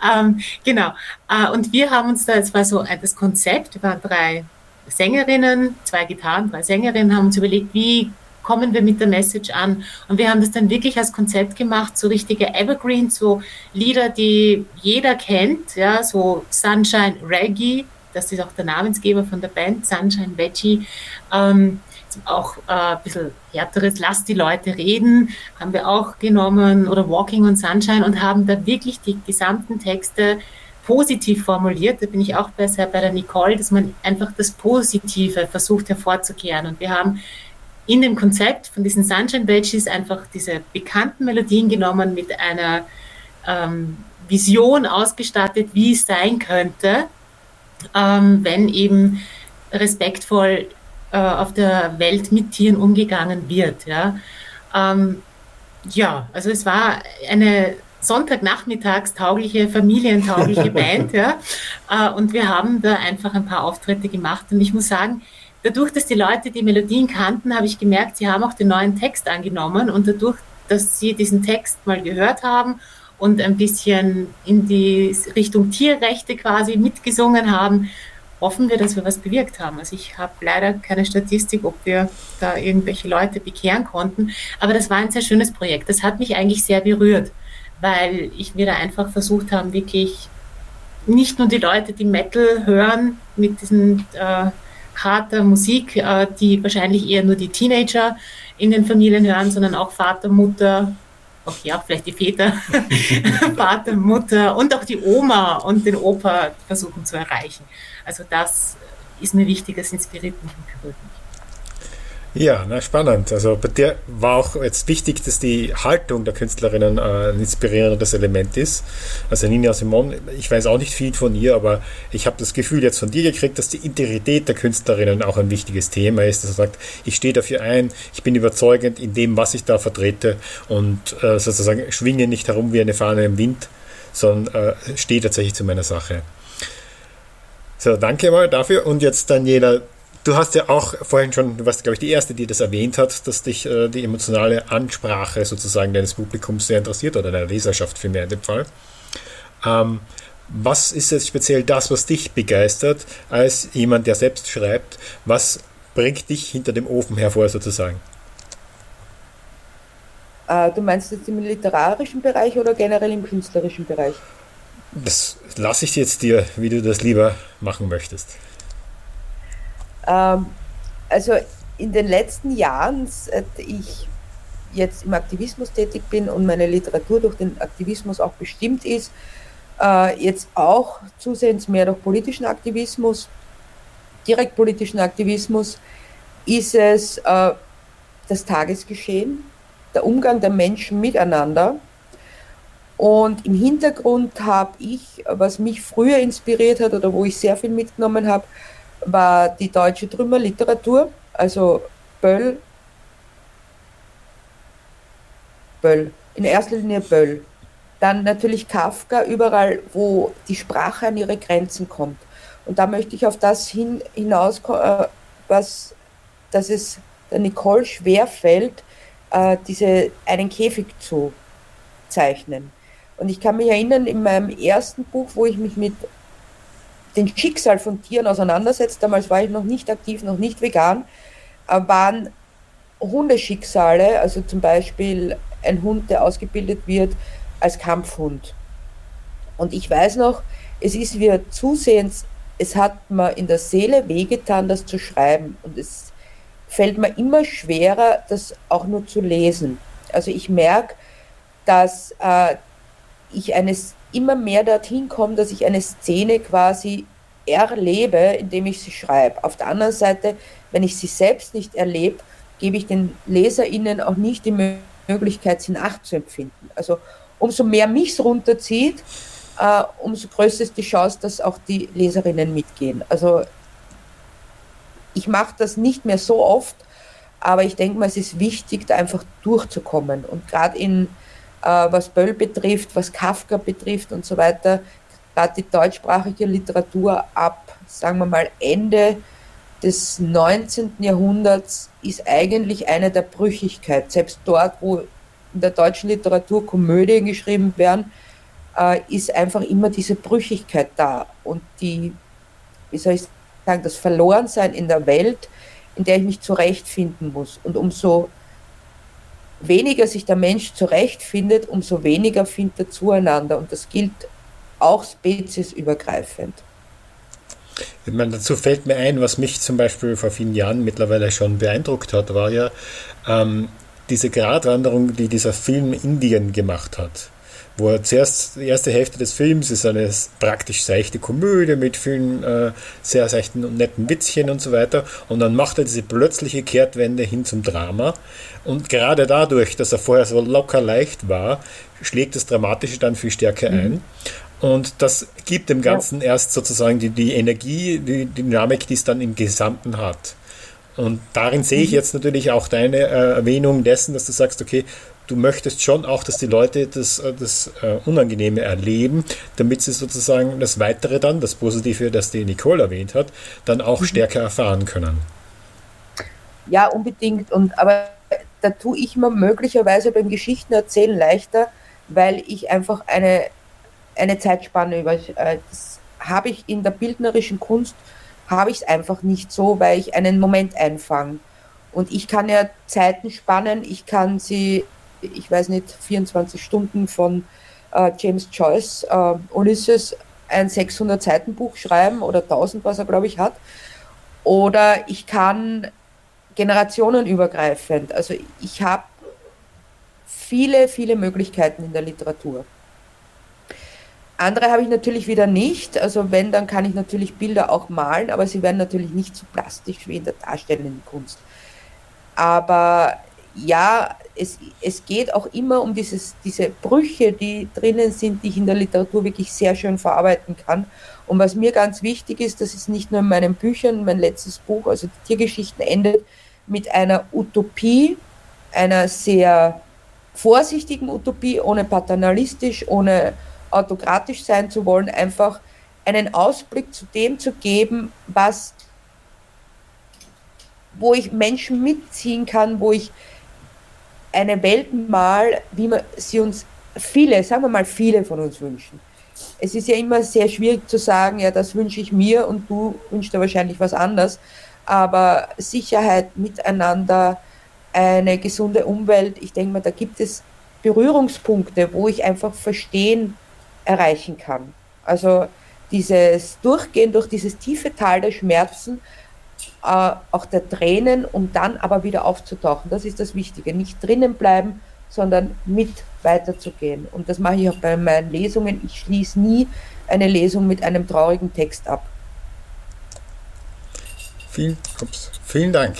Ähm, genau. Äh, und wir haben uns da, es war so das Konzept, wir waren drei Sängerinnen, zwei Gitarren, drei Sängerinnen, haben uns überlegt, wie kommen wir mit der Message an? Und wir haben das dann wirklich als Konzept gemacht, so richtige Evergreens, so Lieder, die jeder kennt, ja, so Sunshine Reggae, das ist auch der Namensgeber von der Band, Sunshine Veggie. Ähm, auch äh, ein bisschen härteres, lass die Leute reden, haben wir auch genommen oder Walking on Sunshine und haben da wirklich die gesamten Texte positiv formuliert. Da bin ich auch besser bei der Nicole, dass man einfach das Positive versucht hervorzukehren. Und wir haben in dem Konzept von diesen Sunshine Badges einfach diese bekannten Melodien genommen mit einer ähm, Vision ausgestattet, wie es sein könnte, ähm, wenn eben respektvoll äh, auf der Welt mit Tieren umgegangen wird. Ja, ähm, ja also es war eine Sonntagnachmittagstaugliche, familientaugliche [laughs] Band. Ja, äh, und wir haben da einfach ein paar Auftritte gemacht. Und ich muss sagen, dadurch, dass die Leute die Melodien kannten, habe ich gemerkt, sie haben auch den neuen Text angenommen und dadurch, dass sie diesen Text mal gehört haben und ein bisschen in die Richtung Tierrechte quasi mitgesungen haben, hoffen wir, dass wir was bewirkt haben. Also ich habe leider keine Statistik, ob wir da irgendwelche Leute bekehren konnten, aber das war ein sehr schönes Projekt. Das hat mich eigentlich sehr berührt, weil ich mir da einfach versucht habe, wirklich nicht nur die Leute, die Metal hören mit diesen äh, harter Musik, äh, die wahrscheinlich eher nur die Teenager in den Familien hören, sondern auch Vater, Mutter, auch ja, vielleicht die Väter, [laughs] Vater, Mutter und auch die Oma und den Opa versuchen zu erreichen. Also das ist mir wichtig, das inspiriert mich und berührt mich. Ja, na, spannend. Also bei dir war auch jetzt wichtig, dass die Haltung der Künstlerinnen äh, ein inspirierendes Element ist. Also Nina Simon, ich weiß auch nicht viel von ihr, aber ich habe das Gefühl jetzt von dir gekriegt, dass die Integrität der Künstlerinnen auch ein wichtiges Thema ist. Dass er sagt, ich stehe dafür ein, ich bin überzeugend in dem, was ich da vertrete und äh, sozusagen schwinge nicht herum wie eine Fahne im Wind, sondern äh, stehe tatsächlich zu meiner Sache. So, danke mal dafür. Und jetzt Daniela, Du hast ja auch vorhin schon, du warst, glaube ich, die Erste, die das erwähnt hat, dass dich äh, die emotionale Ansprache sozusagen deines Publikums sehr interessiert oder deiner Leserschaft vielmehr in dem Fall. Ähm, was ist jetzt speziell das, was dich begeistert, als jemand, der selbst schreibt? Was bringt dich hinter dem Ofen hervor sozusagen? Äh, du meinst jetzt im literarischen Bereich oder generell im künstlerischen Bereich? Das lasse ich jetzt dir, wie du das lieber machen möchtest. Ähm, also in den letzten Jahren, seit ich jetzt im Aktivismus tätig bin und meine Literatur durch den Aktivismus auch bestimmt ist, äh, jetzt auch zusehends mehr durch politischen Aktivismus, direkt politischen Aktivismus, ist es äh, das Tagesgeschehen, der Umgang der Menschen miteinander. Und im Hintergrund habe ich, was mich früher inspiriert hat oder wo ich sehr viel mitgenommen habe, war die deutsche Trümmerliteratur, also Böll, Böll, in erster Linie Böll. Dann natürlich Kafka, überall, wo die Sprache an ihre Grenzen kommt. Und da möchte ich auf das hin, hinaus, äh, was, dass es der Nicole schwerfällt, äh, diese, einen Käfig zu zeichnen. Und ich kann mich erinnern, in meinem ersten Buch, wo ich mich mit den Schicksal von Tieren auseinandersetzt, damals war ich noch nicht aktiv, noch nicht vegan, äh, waren Hundeschicksale, also zum Beispiel ein Hund, der ausgebildet wird als Kampfhund. Und ich weiß noch, es ist mir zusehends, es hat mir in der Seele wehgetan, das zu schreiben. Und es fällt mir immer schwerer, das auch nur zu lesen. Also ich merke, dass äh, ich eines immer mehr dorthin komme, dass ich eine Szene quasi erlebe, indem ich sie schreibe. Auf der anderen Seite, wenn ich sie selbst nicht erlebe, gebe ich den LeserInnen auch nicht die Möglichkeit, sie nachzuempfinden. Also umso mehr mich es runterzieht, äh, umso größer ist die Chance, dass auch die Leserinnen mitgehen. Also ich mache das nicht mehr so oft, aber ich denke mal, es ist wichtig, da einfach durchzukommen. Und gerade in was Böll betrifft, was Kafka betrifft und so weiter, gerade die deutschsprachige Literatur ab, sagen wir mal, Ende des 19. Jahrhunderts ist eigentlich eine der Brüchigkeit. Selbst dort, wo in der deutschen Literatur Komödien geschrieben werden, äh, ist einfach immer diese Brüchigkeit da und die, wie soll ich sagen, das Verlorensein in der Welt, in der ich mich zurechtfinden muss. Und umso weniger sich der Mensch zurechtfindet, umso weniger findet er zueinander. Und das gilt auch speziesübergreifend. Ich meine, dazu fällt mir ein, was mich zum Beispiel vor vielen Jahren mittlerweile schon beeindruckt hat, war ja ähm, diese Gratwanderung, die dieser Film Indien gemacht hat. Wo er zuerst die erste Hälfte des Films ist eine praktisch seichte Komödie mit vielen äh, sehr seichten und netten Witzchen und so weiter. Und dann macht er diese plötzliche Kehrtwende hin zum Drama. Und gerade dadurch, dass er vorher so locker leicht war, schlägt das Dramatische dann viel stärker mhm. ein. Und das gibt dem Ganzen ja. erst sozusagen die, die Energie, die, Dynamik, die es dann im Gesamten hat. Und darin sehe ich mhm. jetzt natürlich auch deine äh, Erwähnung dessen, dass du sagst, okay, du möchtest schon auch, dass die Leute das, äh, das äh, Unangenehme erleben, damit sie sozusagen das Weitere dann, das Positive, das die Nicole erwähnt hat, dann auch mhm. stärker erfahren können. Ja, unbedingt. Und aber da tue ich mir möglicherweise beim Geschichtenerzählen leichter, weil ich einfach eine, eine Zeitspanne über. Äh, das habe ich in der bildnerischen Kunst habe ich es einfach nicht so, weil ich einen Moment einfange. Und ich kann ja Zeiten spannen, ich kann sie, ich weiß nicht, 24 Stunden von äh, James Joyce, äh, Ulysses, ein 600 Seiten Buch schreiben oder 1000, was er glaube ich hat. Oder ich kann generationenübergreifend, also ich habe viele, viele Möglichkeiten in der Literatur. Andere habe ich natürlich wieder nicht. Also wenn, dann kann ich natürlich Bilder auch malen, aber sie werden natürlich nicht so plastisch wie in der darstellenden Kunst. Aber ja, es, es geht auch immer um dieses, diese Brüche, die drinnen sind, die ich in der Literatur wirklich sehr schön verarbeiten kann. Und was mir ganz wichtig ist, das ist nicht nur in meinen Büchern, mein letztes Buch, also die Tiergeschichten endet mit einer Utopie, einer sehr vorsichtigen Utopie, ohne paternalistisch, ohne autokratisch sein zu wollen, einfach einen Ausblick zu dem zu geben, was, wo ich Menschen mitziehen kann, wo ich eine Welt mal, wie wir sie uns viele, sagen wir mal viele von uns wünschen. Es ist ja immer sehr schwierig zu sagen, ja, das wünsche ich mir und du wünschst dir wahrscheinlich was anderes. Aber Sicherheit, Miteinander, eine gesunde Umwelt, ich denke mal, da gibt es Berührungspunkte, wo ich einfach verstehen erreichen kann. Also dieses Durchgehen durch dieses tiefe Tal der Schmerzen, äh, auch der Tränen, um dann aber wieder aufzutauchen. Das ist das Wichtige. Nicht drinnen bleiben, sondern mit weiterzugehen. Und das mache ich auch bei meinen Lesungen. Ich schließe nie eine Lesung mit einem traurigen Text ab. Vielen, ups, vielen Dank.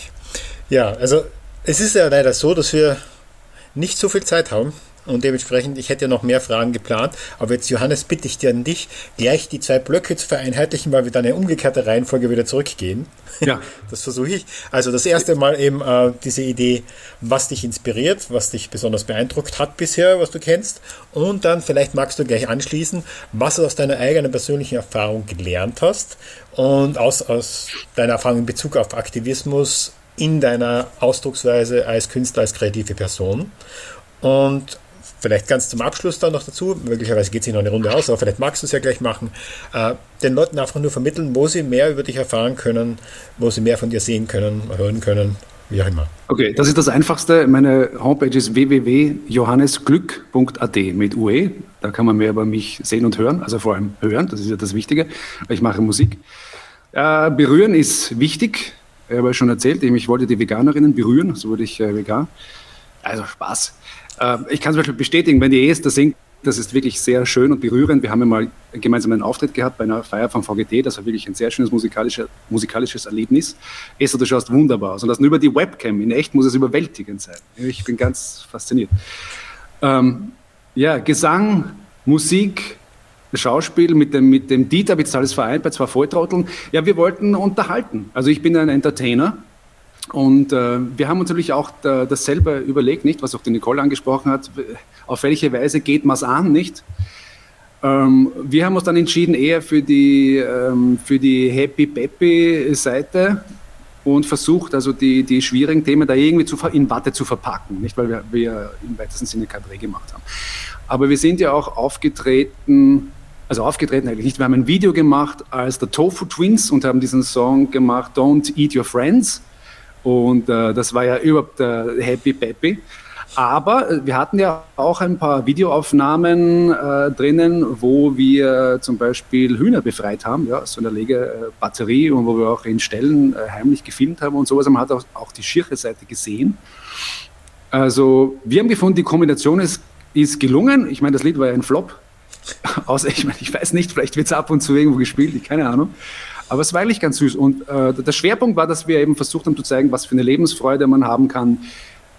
Ja, also es ist ja leider so, dass wir nicht so viel Zeit haben. Und dementsprechend, ich hätte ja noch mehr Fragen geplant. Aber jetzt, Johannes, bitte ich dir an dich, gleich die zwei Blöcke zu vereinheitlichen, weil wir dann in umgekehrte Reihenfolge wieder zurückgehen. Ja. [laughs] Das versuche ich. Also das erste Mal eben äh, diese Idee, was dich inspiriert, was dich besonders beeindruckt hat bisher, was du kennst. Und dann vielleicht magst du gleich anschließen, was du aus deiner eigenen persönlichen Erfahrung gelernt hast und aus, aus deiner Erfahrung in Bezug auf Aktivismus in deiner Ausdrucksweise als Künstler, als kreative Person. Und Vielleicht ganz zum Abschluss dann noch dazu, möglicherweise geht es noch eine Runde aus, aber vielleicht magst du es ja gleich machen, äh, den Leuten einfach nur vermitteln, wo sie mehr über dich erfahren können, wo sie mehr von dir sehen können, hören können, wie auch immer. Okay, das ist das Einfachste. Meine Homepage ist www.johannesglück.at mit UE. Da kann man mehr über mich sehen und hören, also vor allem hören, das ist ja das Wichtige, weil ich mache Musik. Äh, berühren ist wichtig. Ich habe ja schon erzählt, ich wollte die Veganerinnen berühren, so wurde ich äh, vegan. Also Spaß. Äh, ich kann zum Beispiel bestätigen, wenn die Esther singt, das ist wirklich sehr schön und berührend. Wir haben ja mal gemeinsam einen Auftritt gehabt bei einer Feier vom VGT. Das war wirklich ein sehr schönes musikalisches, musikalisches Erlebnis. Esther, du schaust wunderbar aus. Und das nur über die Webcam. In echt muss es überwältigend sein. Ich bin ganz fasziniert. Ähm, ja, Gesang, Musik, Schauspiel mit dem, mit dem Dieter, wird alles vereint bei zwei Volltrotteln. Ja, wir wollten unterhalten. Also ich bin ein Entertainer und äh, wir haben uns natürlich auch da, dasselbe überlegt, nicht, was auch die Nicole angesprochen hat, auf welche Weise geht man es an, nicht? Ähm, wir haben uns dann entschieden eher für die, ähm, für die Happy Peppy Seite und versucht also die, die schwierigen Themen da irgendwie zu, in Watte zu verpacken, nicht weil wir, wir im weitesten Sinne Kadre gemacht haben. Aber wir sind ja auch aufgetreten, also aufgetreten eigentlich nicht, wir haben ein Video gemacht als The Tofu Twins und haben diesen Song gemacht, Don't Eat Your Friends und äh, das war ja überhaupt äh, Happy Peppy. Aber äh, wir hatten ja auch ein paar Videoaufnahmen äh, drinnen, wo wir zum Beispiel Hühner befreit haben, ja, so eine Legebatterie und wo wir auch in Stellen äh, heimlich gefilmt haben und sowas. Man hat auch, auch die schiere Seite gesehen. Also wir haben gefunden, die Kombination ist ist gelungen. Ich meine, das Lied war ja ein Flop. [laughs] Außer, ich meine, ich weiß nicht, vielleicht wird es ab und zu irgendwo gespielt, keine Ahnung. Aber es war eigentlich ganz süß. Und äh, der Schwerpunkt war, dass wir eben versucht haben zu zeigen, was für eine Lebensfreude man haben kann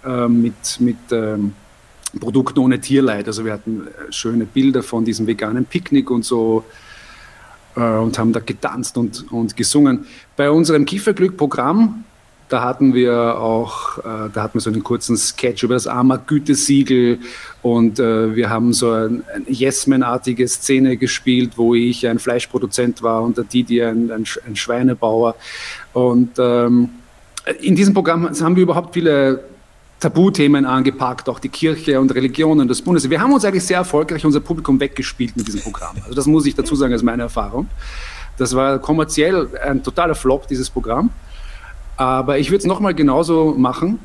äh, mit, mit ähm, Produkten ohne Tierleid. Also wir hatten äh, schöne Bilder von diesem veganen Picknick und so äh, und haben da getanzt und, und gesungen. Bei unserem Kieferglück-Programm, da hatten wir auch, äh, da hatten wir so einen kurzen Sketch über das Armer-Gütesiegel und äh, wir haben so eine ein Yes-Man-artige Szene gespielt, wo ich ein Fleischproduzent war und der Didi ein, ein, ein Schweinebauer. Und ähm, in diesem Programm haben wir überhaupt viele Tabuthemen angepackt, auch die Kirche und Religionen des Bundes. Wir haben uns eigentlich sehr erfolgreich unser Publikum weggespielt mit diesem Programm. Also das muss ich dazu sagen, als meine Erfahrung. Das war kommerziell ein totaler Flop, dieses Programm. Aber ich würde es nochmal genauso machen,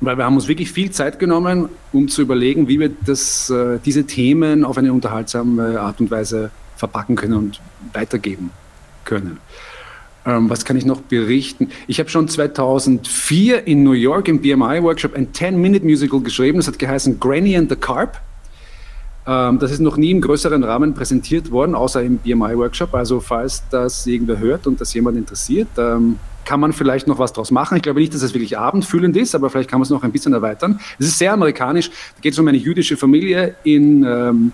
weil wir haben uns wirklich viel Zeit genommen, um zu überlegen, wie wir das, äh, diese Themen auf eine unterhaltsame Art und Weise verpacken können und weitergeben können. Ähm, was kann ich noch berichten? Ich habe schon 2004 in New York im BMI-Workshop ein 10-Minute-Musical geschrieben. Das hat geheißen Granny and the Carp. Ähm, das ist noch nie im größeren Rahmen präsentiert worden, außer im BMI-Workshop. Also falls das irgendwer hört und das jemand interessiert, ähm, kann man vielleicht noch was draus machen. Ich glaube nicht, dass es wirklich abendfüllend ist, aber vielleicht kann man es noch ein bisschen erweitern. Es ist sehr amerikanisch. Da geht es um eine jüdische Familie in ähm,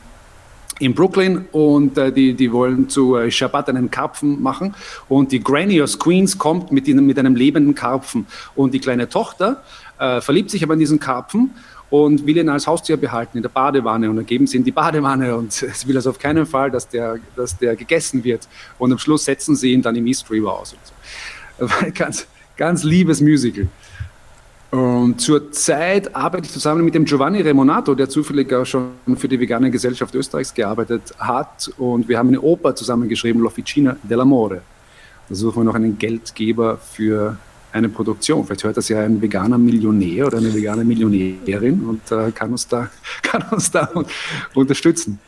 in Brooklyn und äh, die, die wollen zu äh, Shabbat einen Karpfen machen und die Granny aus Queens kommt mit, ihnen, mit einem lebenden Karpfen und die kleine Tochter äh, verliebt sich aber in diesen Karpfen und will ihn als Haustier behalten in der Badewanne und dann geben sie ihn die Badewanne und [laughs] sie will also auf keinen Fall, dass der, dass der gegessen wird und am Schluss setzen sie ihn dann im East River aus. Und so. Ganz, ganz liebes Musical. Und zurzeit arbeite ich zusammen mit dem Giovanni Remonato, der zufällig auch schon für die Vegane Gesellschaft Österreichs gearbeitet hat. Und wir haben eine Oper zusammengeschrieben, L'Officina dell'Amore. Da suchen wir noch einen Geldgeber für eine Produktion. Vielleicht hört das ja ein veganer Millionär oder eine vegane Millionärin und äh, kann uns da, [laughs] kann uns da unterstützen.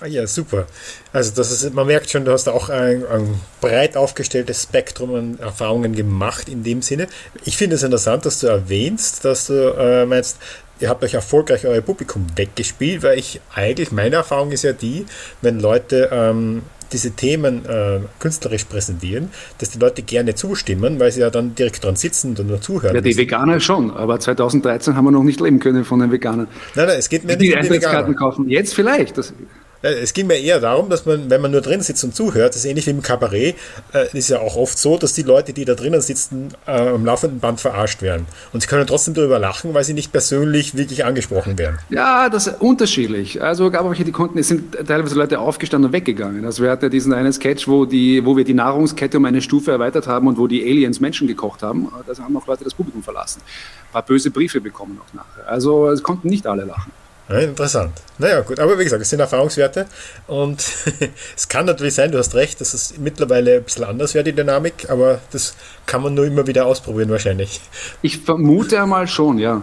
Ah ja, super. Also das ist, man merkt schon, du hast auch ein, ein breit aufgestelltes Spektrum an Erfahrungen gemacht in dem Sinne. Ich finde es interessant, dass du erwähnst, dass du äh, meinst, ihr habt euch erfolgreich euer Publikum weggespielt, weil ich eigentlich, meine Erfahrung ist ja die, wenn Leute ähm, diese Themen äh, künstlerisch präsentieren, dass die Leute gerne zustimmen, weil sie ja dann direkt dran sitzen und nur zuhören. Ja, die müssen. Veganer schon, aber 2013 haben wir noch nicht leben können von den Veganern. Nein, nein, es geht mir die nicht um die Veganer. kaufen. Jetzt vielleicht. Das, es ging mir eher darum, dass man, wenn man nur drin sitzt und zuhört, das ist ähnlich wie im Kabarett, äh, ist ja auch oft so, dass die Leute, die da drinnen sitzen, äh, am laufenden Band verarscht werden. Und sie können trotzdem darüber lachen, weil sie nicht persönlich wirklich angesprochen werden. Ja, das ist unterschiedlich. Also gab welche, die konnten, es sind teilweise Leute aufgestanden und weggegangen. Also wir hatten diesen einen Sketch, wo, die, wo wir die Nahrungskette um eine Stufe erweitert haben und wo die Aliens Menschen gekocht haben. Da haben auch Leute das Publikum verlassen. Ein paar böse Briefe bekommen auch nachher. Also es konnten nicht alle lachen. Ja, interessant. Naja, gut. Aber wie gesagt, es sind Erfahrungswerte. Und [laughs] es kann natürlich sein, du hast recht, dass es mittlerweile ein bisschen anders wäre, die Dynamik. Aber das kann man nur immer wieder ausprobieren, wahrscheinlich. Ich vermute einmal schon, ja.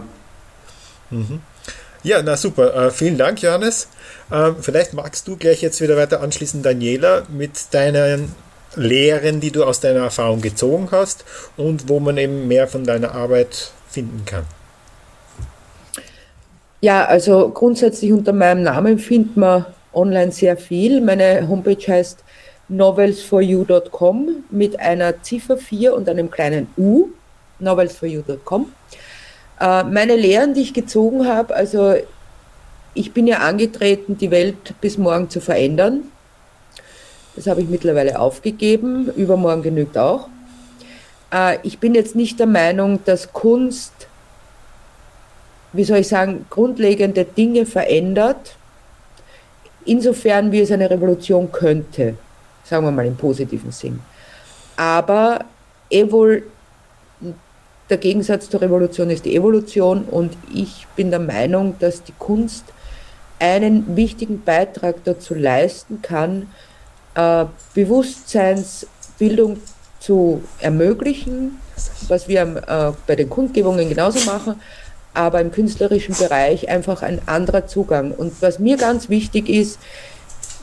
Mhm. Ja, na super. Äh, vielen Dank, Johannes. Äh, vielleicht magst du gleich jetzt wieder weiter anschließen, Daniela, mit deinen Lehren, die du aus deiner Erfahrung gezogen hast und wo man eben mehr von deiner Arbeit finden kann. Ja, also grundsätzlich unter meinem Namen findet man online sehr viel. Meine Homepage heißt novelsforyou.com mit einer Ziffer 4 und einem kleinen U, novelsforyou.com. Äh, meine Lehren, die ich gezogen habe, also ich bin ja angetreten, die Welt bis morgen zu verändern. Das habe ich mittlerweile aufgegeben. Übermorgen genügt auch. Äh, ich bin jetzt nicht der Meinung, dass Kunst wie soll ich sagen, grundlegende Dinge verändert, insofern wie es eine Revolution könnte, sagen wir mal im positiven Sinn. Aber evol der Gegensatz zur Revolution ist die Evolution und ich bin der Meinung, dass die Kunst einen wichtigen Beitrag dazu leisten kann, äh, Bewusstseinsbildung zu ermöglichen, was wir äh, bei den Kundgebungen genauso machen, aber im künstlerischen Bereich einfach ein anderer Zugang. Und was mir ganz wichtig ist,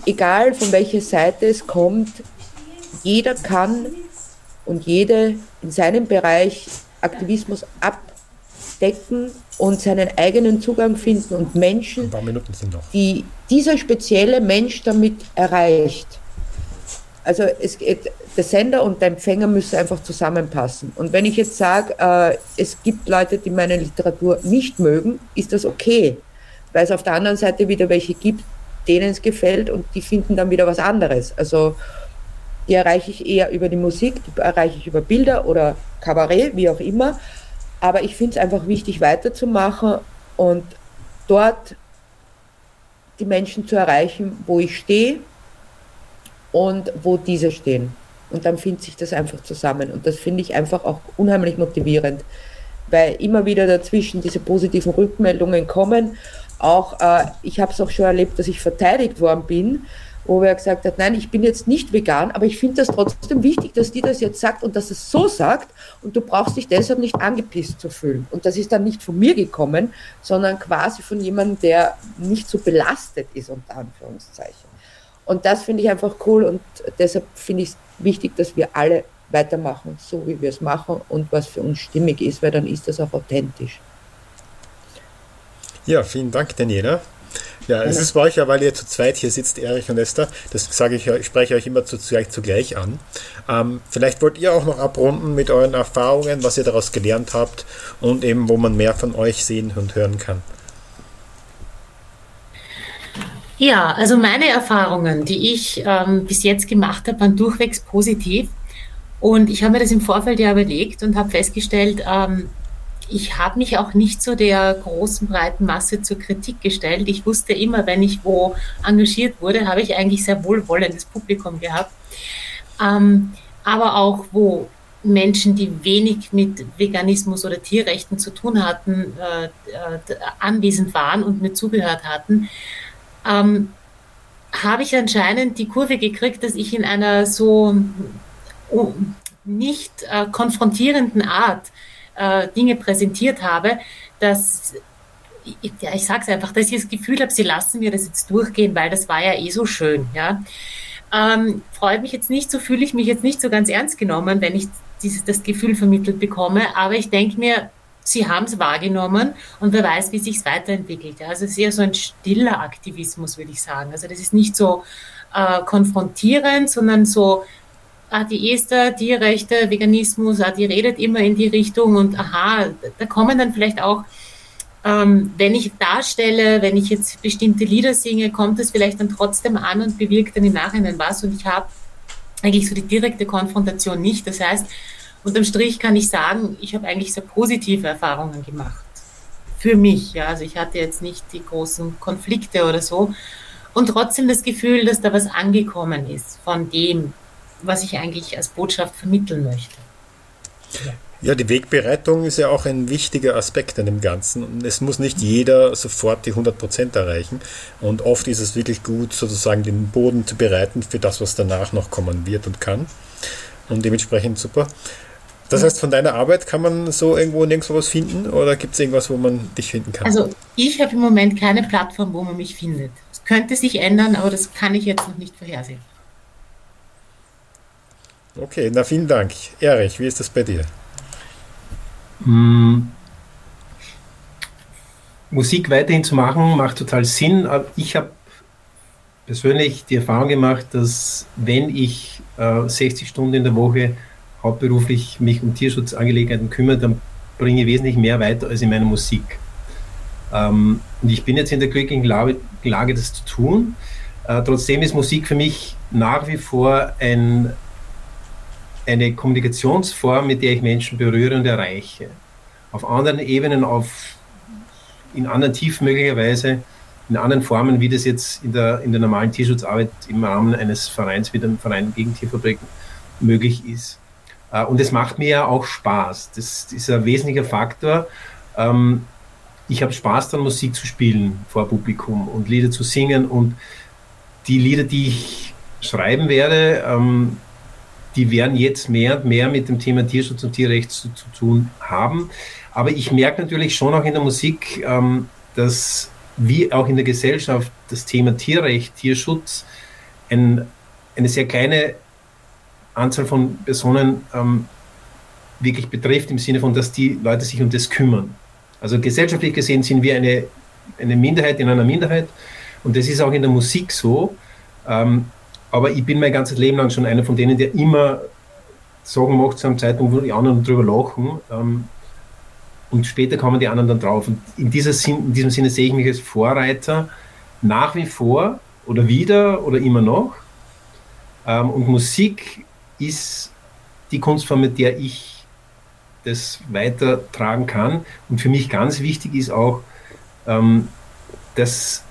egal von welcher Seite es kommt, jeder kann und jede in seinem Bereich Aktivismus entdecken und seinen eigenen Zugang finden und Menschen, die dieser spezielle Mensch damit erreicht. Also es, der Sender und der Empfänger müssen einfach zusammenpassen. Und wenn ich jetzt sage, äh, es gibt Leute, die meine Literatur nicht mögen, ist das okay, weil es auf der anderen Seite wieder welche gibt, denen es gefällt und die finden dann wieder was anderes. Also die erreiche ich eher über die Musik, die erreiche ich über Bilder oder Kabarett, wie auch immer. Aber ich finde es einfach wichtig, weiterzumachen und dort die Menschen zu erreichen, wo ich stehe und wo diese stehen. Und dann findet sich das einfach zusammen. Und das finde ich einfach auch unheimlich motivierend, weil immer wieder dazwischen diese positiven Rückmeldungen kommen. Auch äh, ich habe es auch schon erlebt, dass ich verteidigt worden bin wo er gesagt hat, nein, ich bin jetzt nicht vegan, aber ich finde das trotzdem wichtig, dass die das jetzt sagt und dass es so sagt und du brauchst dich deshalb nicht angepisst zu fühlen. Und das ist dann nicht von mir gekommen, sondern quasi von jemandem, der nicht so belastet ist, unter Anführungszeichen. Und das finde ich einfach cool und deshalb finde ich es wichtig, dass wir alle weitermachen, so wie wir es machen und was für uns stimmig ist, weil dann ist das auch authentisch. Ja, vielen Dank, Daniela. Ja, es ist bei euch ja, weil ihr zu zweit hier sitzt, Erich und Esther. Das sage ich, ich spreche euch immer zu, zugleich an. Ähm, vielleicht wollt ihr auch noch abrunden mit euren Erfahrungen, was ihr daraus gelernt habt und eben, wo man mehr von euch sehen und hören kann. Ja, also meine Erfahrungen, die ich ähm, bis jetzt gemacht habe, waren durchwegs positiv. Und ich habe mir das im Vorfeld ja überlegt und habe festgestellt, ähm, ich habe mich auch nicht so der großen breiten Masse zur Kritik gestellt. Ich wusste immer, wenn ich wo engagiert wurde, habe ich eigentlich sehr wohlwollendes Publikum gehabt. Ähm, aber auch wo Menschen, die wenig mit Veganismus oder Tierrechten zu tun hatten, äh, äh, anwesend waren und mir zugehört hatten, ähm, habe ich anscheinend die Kurve gekriegt, dass ich in einer so oh, nicht äh, konfrontierenden Art äh, Dinge präsentiert habe, dass ja, ich sage es einfach, dass ich das Gefühl habe, sie lassen mir das jetzt durchgehen, weil das war ja eh so schön. Ja. Ähm, freut mich jetzt nicht, so fühle ich mich jetzt nicht so ganz ernst genommen, wenn ich dieses, das Gefühl vermittelt bekomme, aber ich denke mir, sie haben es wahrgenommen und wer weiß, wie sich es weiterentwickelt. Also es ist eher so ein stiller Aktivismus, würde ich sagen. Also das ist nicht so äh, konfrontierend, sondern so, ah, die Esther, Tierrechte, Veganismus, ah, die redet immer in die Richtung und aha, da kommen dann vielleicht auch, ähm, wenn ich darstelle, wenn ich jetzt bestimmte Lieder singe, kommt es vielleicht dann trotzdem an und bewirkt dann im Nachhinein was und ich habe eigentlich so die direkte Konfrontation nicht. Das heißt, unterm Strich kann ich sagen, ich habe eigentlich sehr positive Erfahrungen gemacht. Für mich, ja. Also ich hatte jetzt nicht die großen Konflikte oder so. Und trotzdem das Gefühl, dass da was angekommen ist von dem, was ich eigentlich als Botschaft vermitteln möchte. Ja. die Wegbereitung ist ja auch ein wichtiger Aspekt an dem Ganzen. Es muss nicht jeder sofort die 100% erreichen. Und oft ist es wirklich gut, sozusagen den Boden zu bereiten für das, was danach noch kommen wird und kann. Und dementsprechend super. Das heißt, von deiner Arbeit kann man so irgendwo nirgendwo was finden oder gibt es irgendwas, wo man dich finden kann? Also ich habe im Moment keine Plattform, wo man mich findet. Es könnte sich ändern, aber das kann ich jetzt noch nicht vorhersehen. Okay, na vielen Dank. Erich, wie ist das bei dir? Hm. Musik weiterhin zu machen macht total Sinn. Ich habe persönlich die Erfahrung gemacht, dass wenn ich äh, 60 Stunden in der Woche hauptberuflich mich um Tierschutzangelegenheiten kümmere, dann bringe ich wesentlich mehr weiter als in meiner Musik. Ähm, und ich bin jetzt in der glücklichen Lage, Lage das zu tun. Äh, trotzdem ist Musik für mich nach wie vor ein eine Kommunikationsform, mit der ich Menschen berühre und erreiche. Auf anderen Ebenen, auf, in anderen Tiefen möglicherweise, in anderen Formen, wie das jetzt in der, in der normalen Tierschutzarbeit im Rahmen eines Vereins wie dem Verein gegen Tierfabriken möglich ist. Äh, und es macht mir ja auch Spaß. Das ist ein wesentlicher Faktor. Ähm, ich habe Spaß daran, Musik zu spielen vor Publikum und Lieder zu singen. Und die Lieder, die ich schreiben werde, ähm, die werden jetzt mehr und mehr mit dem Thema Tierschutz und Tierrecht zu, zu tun haben. Aber ich merke natürlich schon auch in der Musik, ähm, dass wie auch in der Gesellschaft das Thema Tierrecht, Tierschutz ein, eine sehr kleine Anzahl von Personen ähm, wirklich betrifft, im Sinne von, dass die Leute sich um das kümmern. Also gesellschaftlich gesehen sind wir eine, eine Minderheit in einer Minderheit und das ist auch in der Musik so. Ähm, aber ich bin mein ganzes Leben lang schon einer von denen, der immer Sorgen macht zu einem Zeitpunkt, wo die anderen drüber lachen. Ähm, und später kommen die anderen dann drauf. Und in, Sinn, in diesem Sinne sehe ich mich als Vorreiter nach wie vor oder wieder oder immer noch. Ähm, und Musik ist die Kunstform, mit der ich das weitertragen kann. Und für mich ganz wichtig ist auch, ähm, dass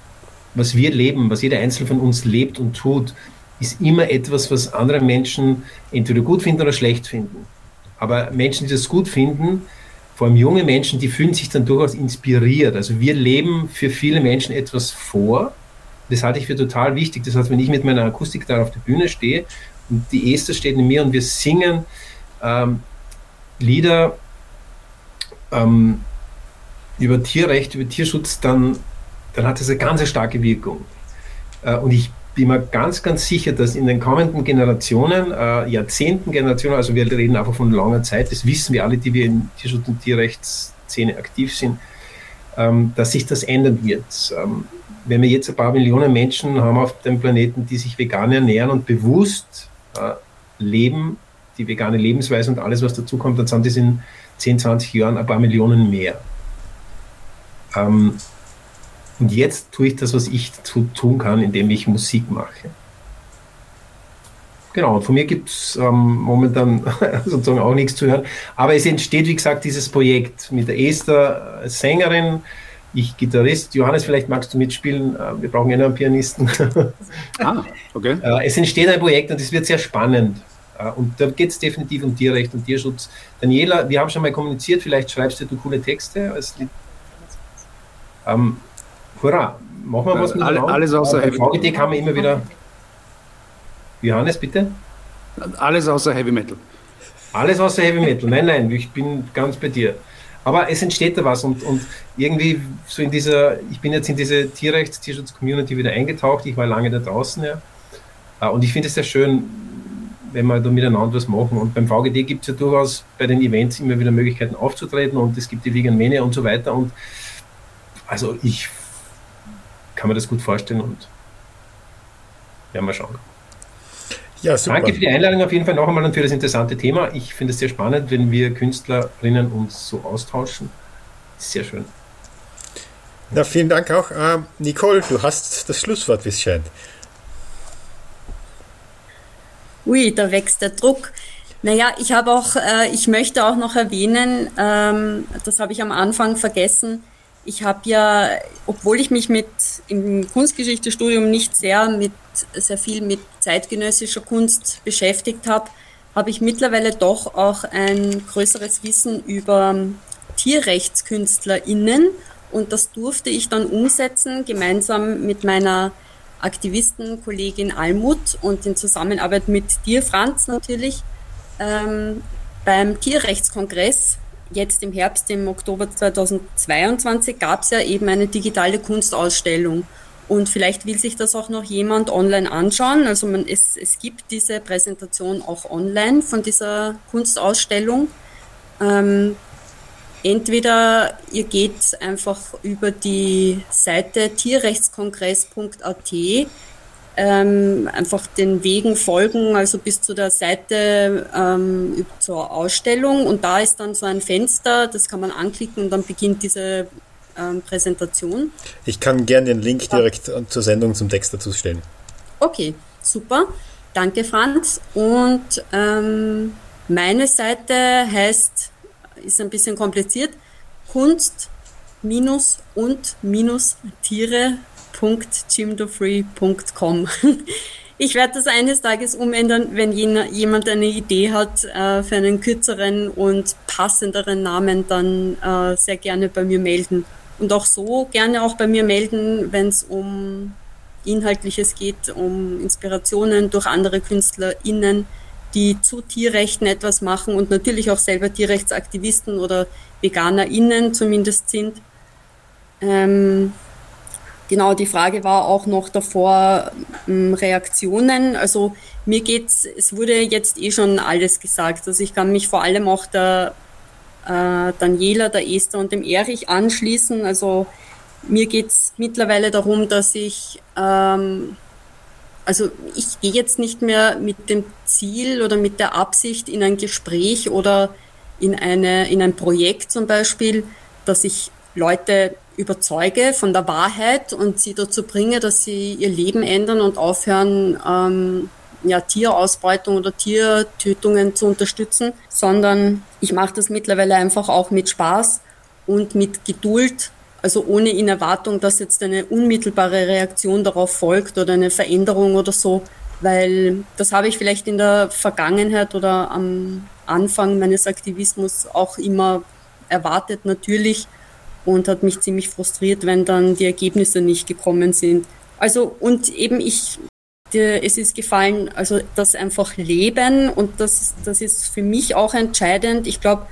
was wir leben, was jeder Einzelne von uns lebt und tut, ist immer etwas, was andere Menschen entweder gut finden oder schlecht finden. Aber Menschen, die das gut finden, vor allem junge Menschen, die fühlen sich dann durchaus inspiriert. Also wir leben für viele Menschen etwas vor. Das halte ich für total wichtig. Das heißt, wenn ich mit meiner Akustik da auf der Bühne stehe die Esther steht in mir und wir singen ähm, Lieder ähm, über Tierrecht, über Tierschutz, dann, dann hat das eine ganz starke Wirkung. Äh, und ich bin mir ganz, ganz sicher, dass in den kommenden Generationen, äh, Jahrzehnten, Generationen, also wir reden einfach von langer Zeit, das wissen wir alle, die wir in Tierschutz- und Tierrechtsszene aktiv sind, ähm, dass sich das ändern wird. Ähm, wenn wir jetzt ein paar Millionen Menschen haben auf dem Planeten, die sich vegan ernähren und bewusst äh, leben, die vegane Lebensweise und alles, was dazu kommt, dann sind das in 10, 20 Jahren ein paar Millionen mehr. Ähm, und jetzt tue ich das, was ich tun kann, indem ich Musik mache. Genau, von mir gibt es ähm, momentan [laughs] sozusagen auch nichts zu hören. Aber es entsteht, wie gesagt, dieses Projekt mit der Esther Sängerin, ich Gitarrist. Johannes, vielleicht magst du mitspielen. Äh, wir brauchen ja noch einen Pianisten. [laughs] ah, okay. Äh, es entsteht ein Projekt und es wird sehr spannend. Äh, und da geht es definitiv um Tierrecht und Tierschutz. Daniela, wir haben schon mal kommuniziert, vielleicht schreibst du coole Texte als ähm, Hurra, machen wir was mit Alle, Alles außer Heavy Metal. VGT kann man immer wieder. Johannes, bitte? Alles außer Heavy Metal. Alles außer Heavy Metal. Nein, nein, ich bin ganz bei dir. Aber es entsteht da was und, und irgendwie so in dieser, ich bin jetzt in diese Tierrechts-, Tierschutz-Community wieder eingetaucht. Ich war lange da draußen, ja. Äh, und ich finde es sehr schön, wenn wir da miteinander was machen. Und beim VGD gibt es ja durchaus bei den Events immer wieder Möglichkeiten aufzutreten und es gibt die Vegan Mania und so weiter. Und also ich kann mir das gut vorstellen und werden wir schauen. Ja, super. Danke für die Einladung auf jeden Fall noch einmal und für das interessante Thema. Ich finde es sehr spannend, wenn wir Künstlerinnen uns so austauschen. Sehr schön. Na, vielen Dank auch. Äh, Nicole, du hast das Schlusswort, wie es scheint. Ui, da wächst der Druck. Naja, ich habe auch, äh, ich möchte auch noch erwähnen, ähm, das habe ich am Anfang vergessen, ich habe ja, obwohl ich mich mit im Kunstgeschichtestudium nicht sehr mit sehr viel mit zeitgenössischer Kunst beschäftigt habe, habe ich mittlerweile doch auch ein größeres Wissen über TierrechtskünstlerInnen. Und das durfte ich dann umsetzen, gemeinsam mit meiner Aktivistenkollegin Almut und in Zusammenarbeit mit dir, Franz, natürlich, ähm, beim Tierrechtskongress jetzt im Herbst, im Oktober 2022, gab es ja eben eine digitale Kunstausstellung. Und vielleicht will sich das auch noch jemand online anschauen. Also man, es, es gibt diese Präsentation auch online von dieser Kunstausstellung. Ähm, entweder ihr geht einfach über die Seite tierrechtskongress.at ähm, einfach den Wegen folgen, also bis zu der Seite ähm, zur Ausstellung. Und da ist dann so ein Fenster, das kann man anklicken und dann beginnt diese ähm, Präsentation. Ich kann gerne den Link direkt ja. zur Sendung zum Text dazu stellen. Okay, super. Danke, Franz. Und ähm, meine Seite heißt, ist ein bisschen kompliziert, Kunst minus und minus Tiere www.jimdofree.com. [laughs] Ich werde das eines Tages umändern, wenn jemand eine Idee hat äh, für einen kürzeren und passenderen Namen, dann äh, sehr gerne bei mir melden. Und auch so gerne auch bei mir melden, wenn es um Inhaltliches geht, um Inspirationen durch andere KünstlerInnen, die zu Tierrechten etwas machen und natürlich auch selber Tierrechtsaktivisten oder VeganerInnen zumindest sind. Ähm, Genau, die Frage war auch noch davor ähm, Reaktionen. Also mir geht's, es wurde jetzt eh schon alles gesagt. Also ich kann mich vor allem auch der äh, Daniela, der Esther und dem Erich anschließen. Also mir geht es mittlerweile darum, dass ich, ähm, also ich gehe jetzt nicht mehr mit dem Ziel oder mit der Absicht in ein Gespräch oder in, eine, in ein Projekt zum Beispiel, dass ich Leute überzeuge von der Wahrheit und sie dazu bringe, dass sie ihr Leben ändern und aufhören, ähm, ja, Tierausbeutung oder Tiertötungen zu unterstützen, sondern ich mache das mittlerweile einfach auch mit Spaß und mit Geduld, also ohne in Erwartung, dass jetzt eine unmittelbare Reaktion darauf folgt oder eine Veränderung oder so, weil das habe ich vielleicht in der Vergangenheit oder am Anfang meines Aktivismus auch immer erwartet, natürlich, und hat mich ziemlich frustriert, wenn dann die Ergebnisse nicht gekommen sind. Also, und eben ich es ist gefallen, also das einfach leben und das, das ist für mich auch entscheidend. Ich glaube,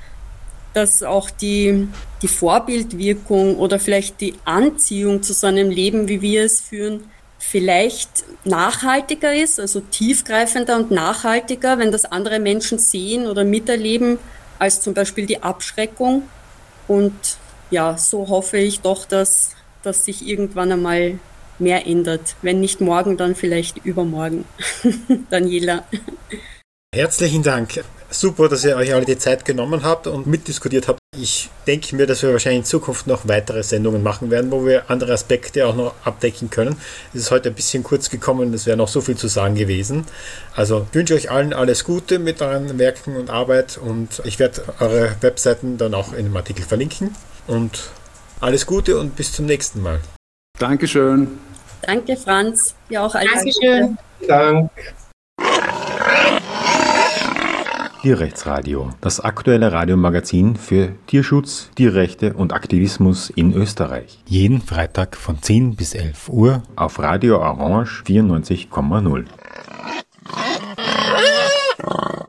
dass auch die, die Vorbildwirkung oder vielleicht die Anziehung zu so einem Leben, wie wir es führen, vielleicht nachhaltiger ist, also tiefgreifender und nachhaltiger, wenn das andere Menschen sehen oder miterleben, als zum Beispiel die Abschreckung. Und ja, so hoffe ich doch, dass, dass sich irgendwann einmal mehr ändert. Wenn nicht morgen, dann vielleicht übermorgen. [laughs] Daniela. Herzlichen Dank. Super, dass ihr euch alle die Zeit genommen habt und mitdiskutiert habt. Ich denke mir, dass wir wahrscheinlich in Zukunft noch weitere Sendungen machen werden, wo wir andere Aspekte auch noch abdecken können. Es ist heute ein bisschen kurz gekommen, es wäre noch so viel zu sagen gewesen. Also wünsche euch allen alles Gute mit euren Werken und Arbeit und ich werde eure Webseiten dann auch in dem Artikel verlinken. Und alles Gute und bis zum nächsten Mal. Dankeschön. Danke, Franz. Ja, auch alles Dankeschön. Gute. Dank. Tierrechtsradio, das aktuelle Radiomagazin für Tierschutz, Tierrechte und Aktivismus in Österreich. Jeden Freitag von 10 bis 11 Uhr auf Radio Orange 94,0.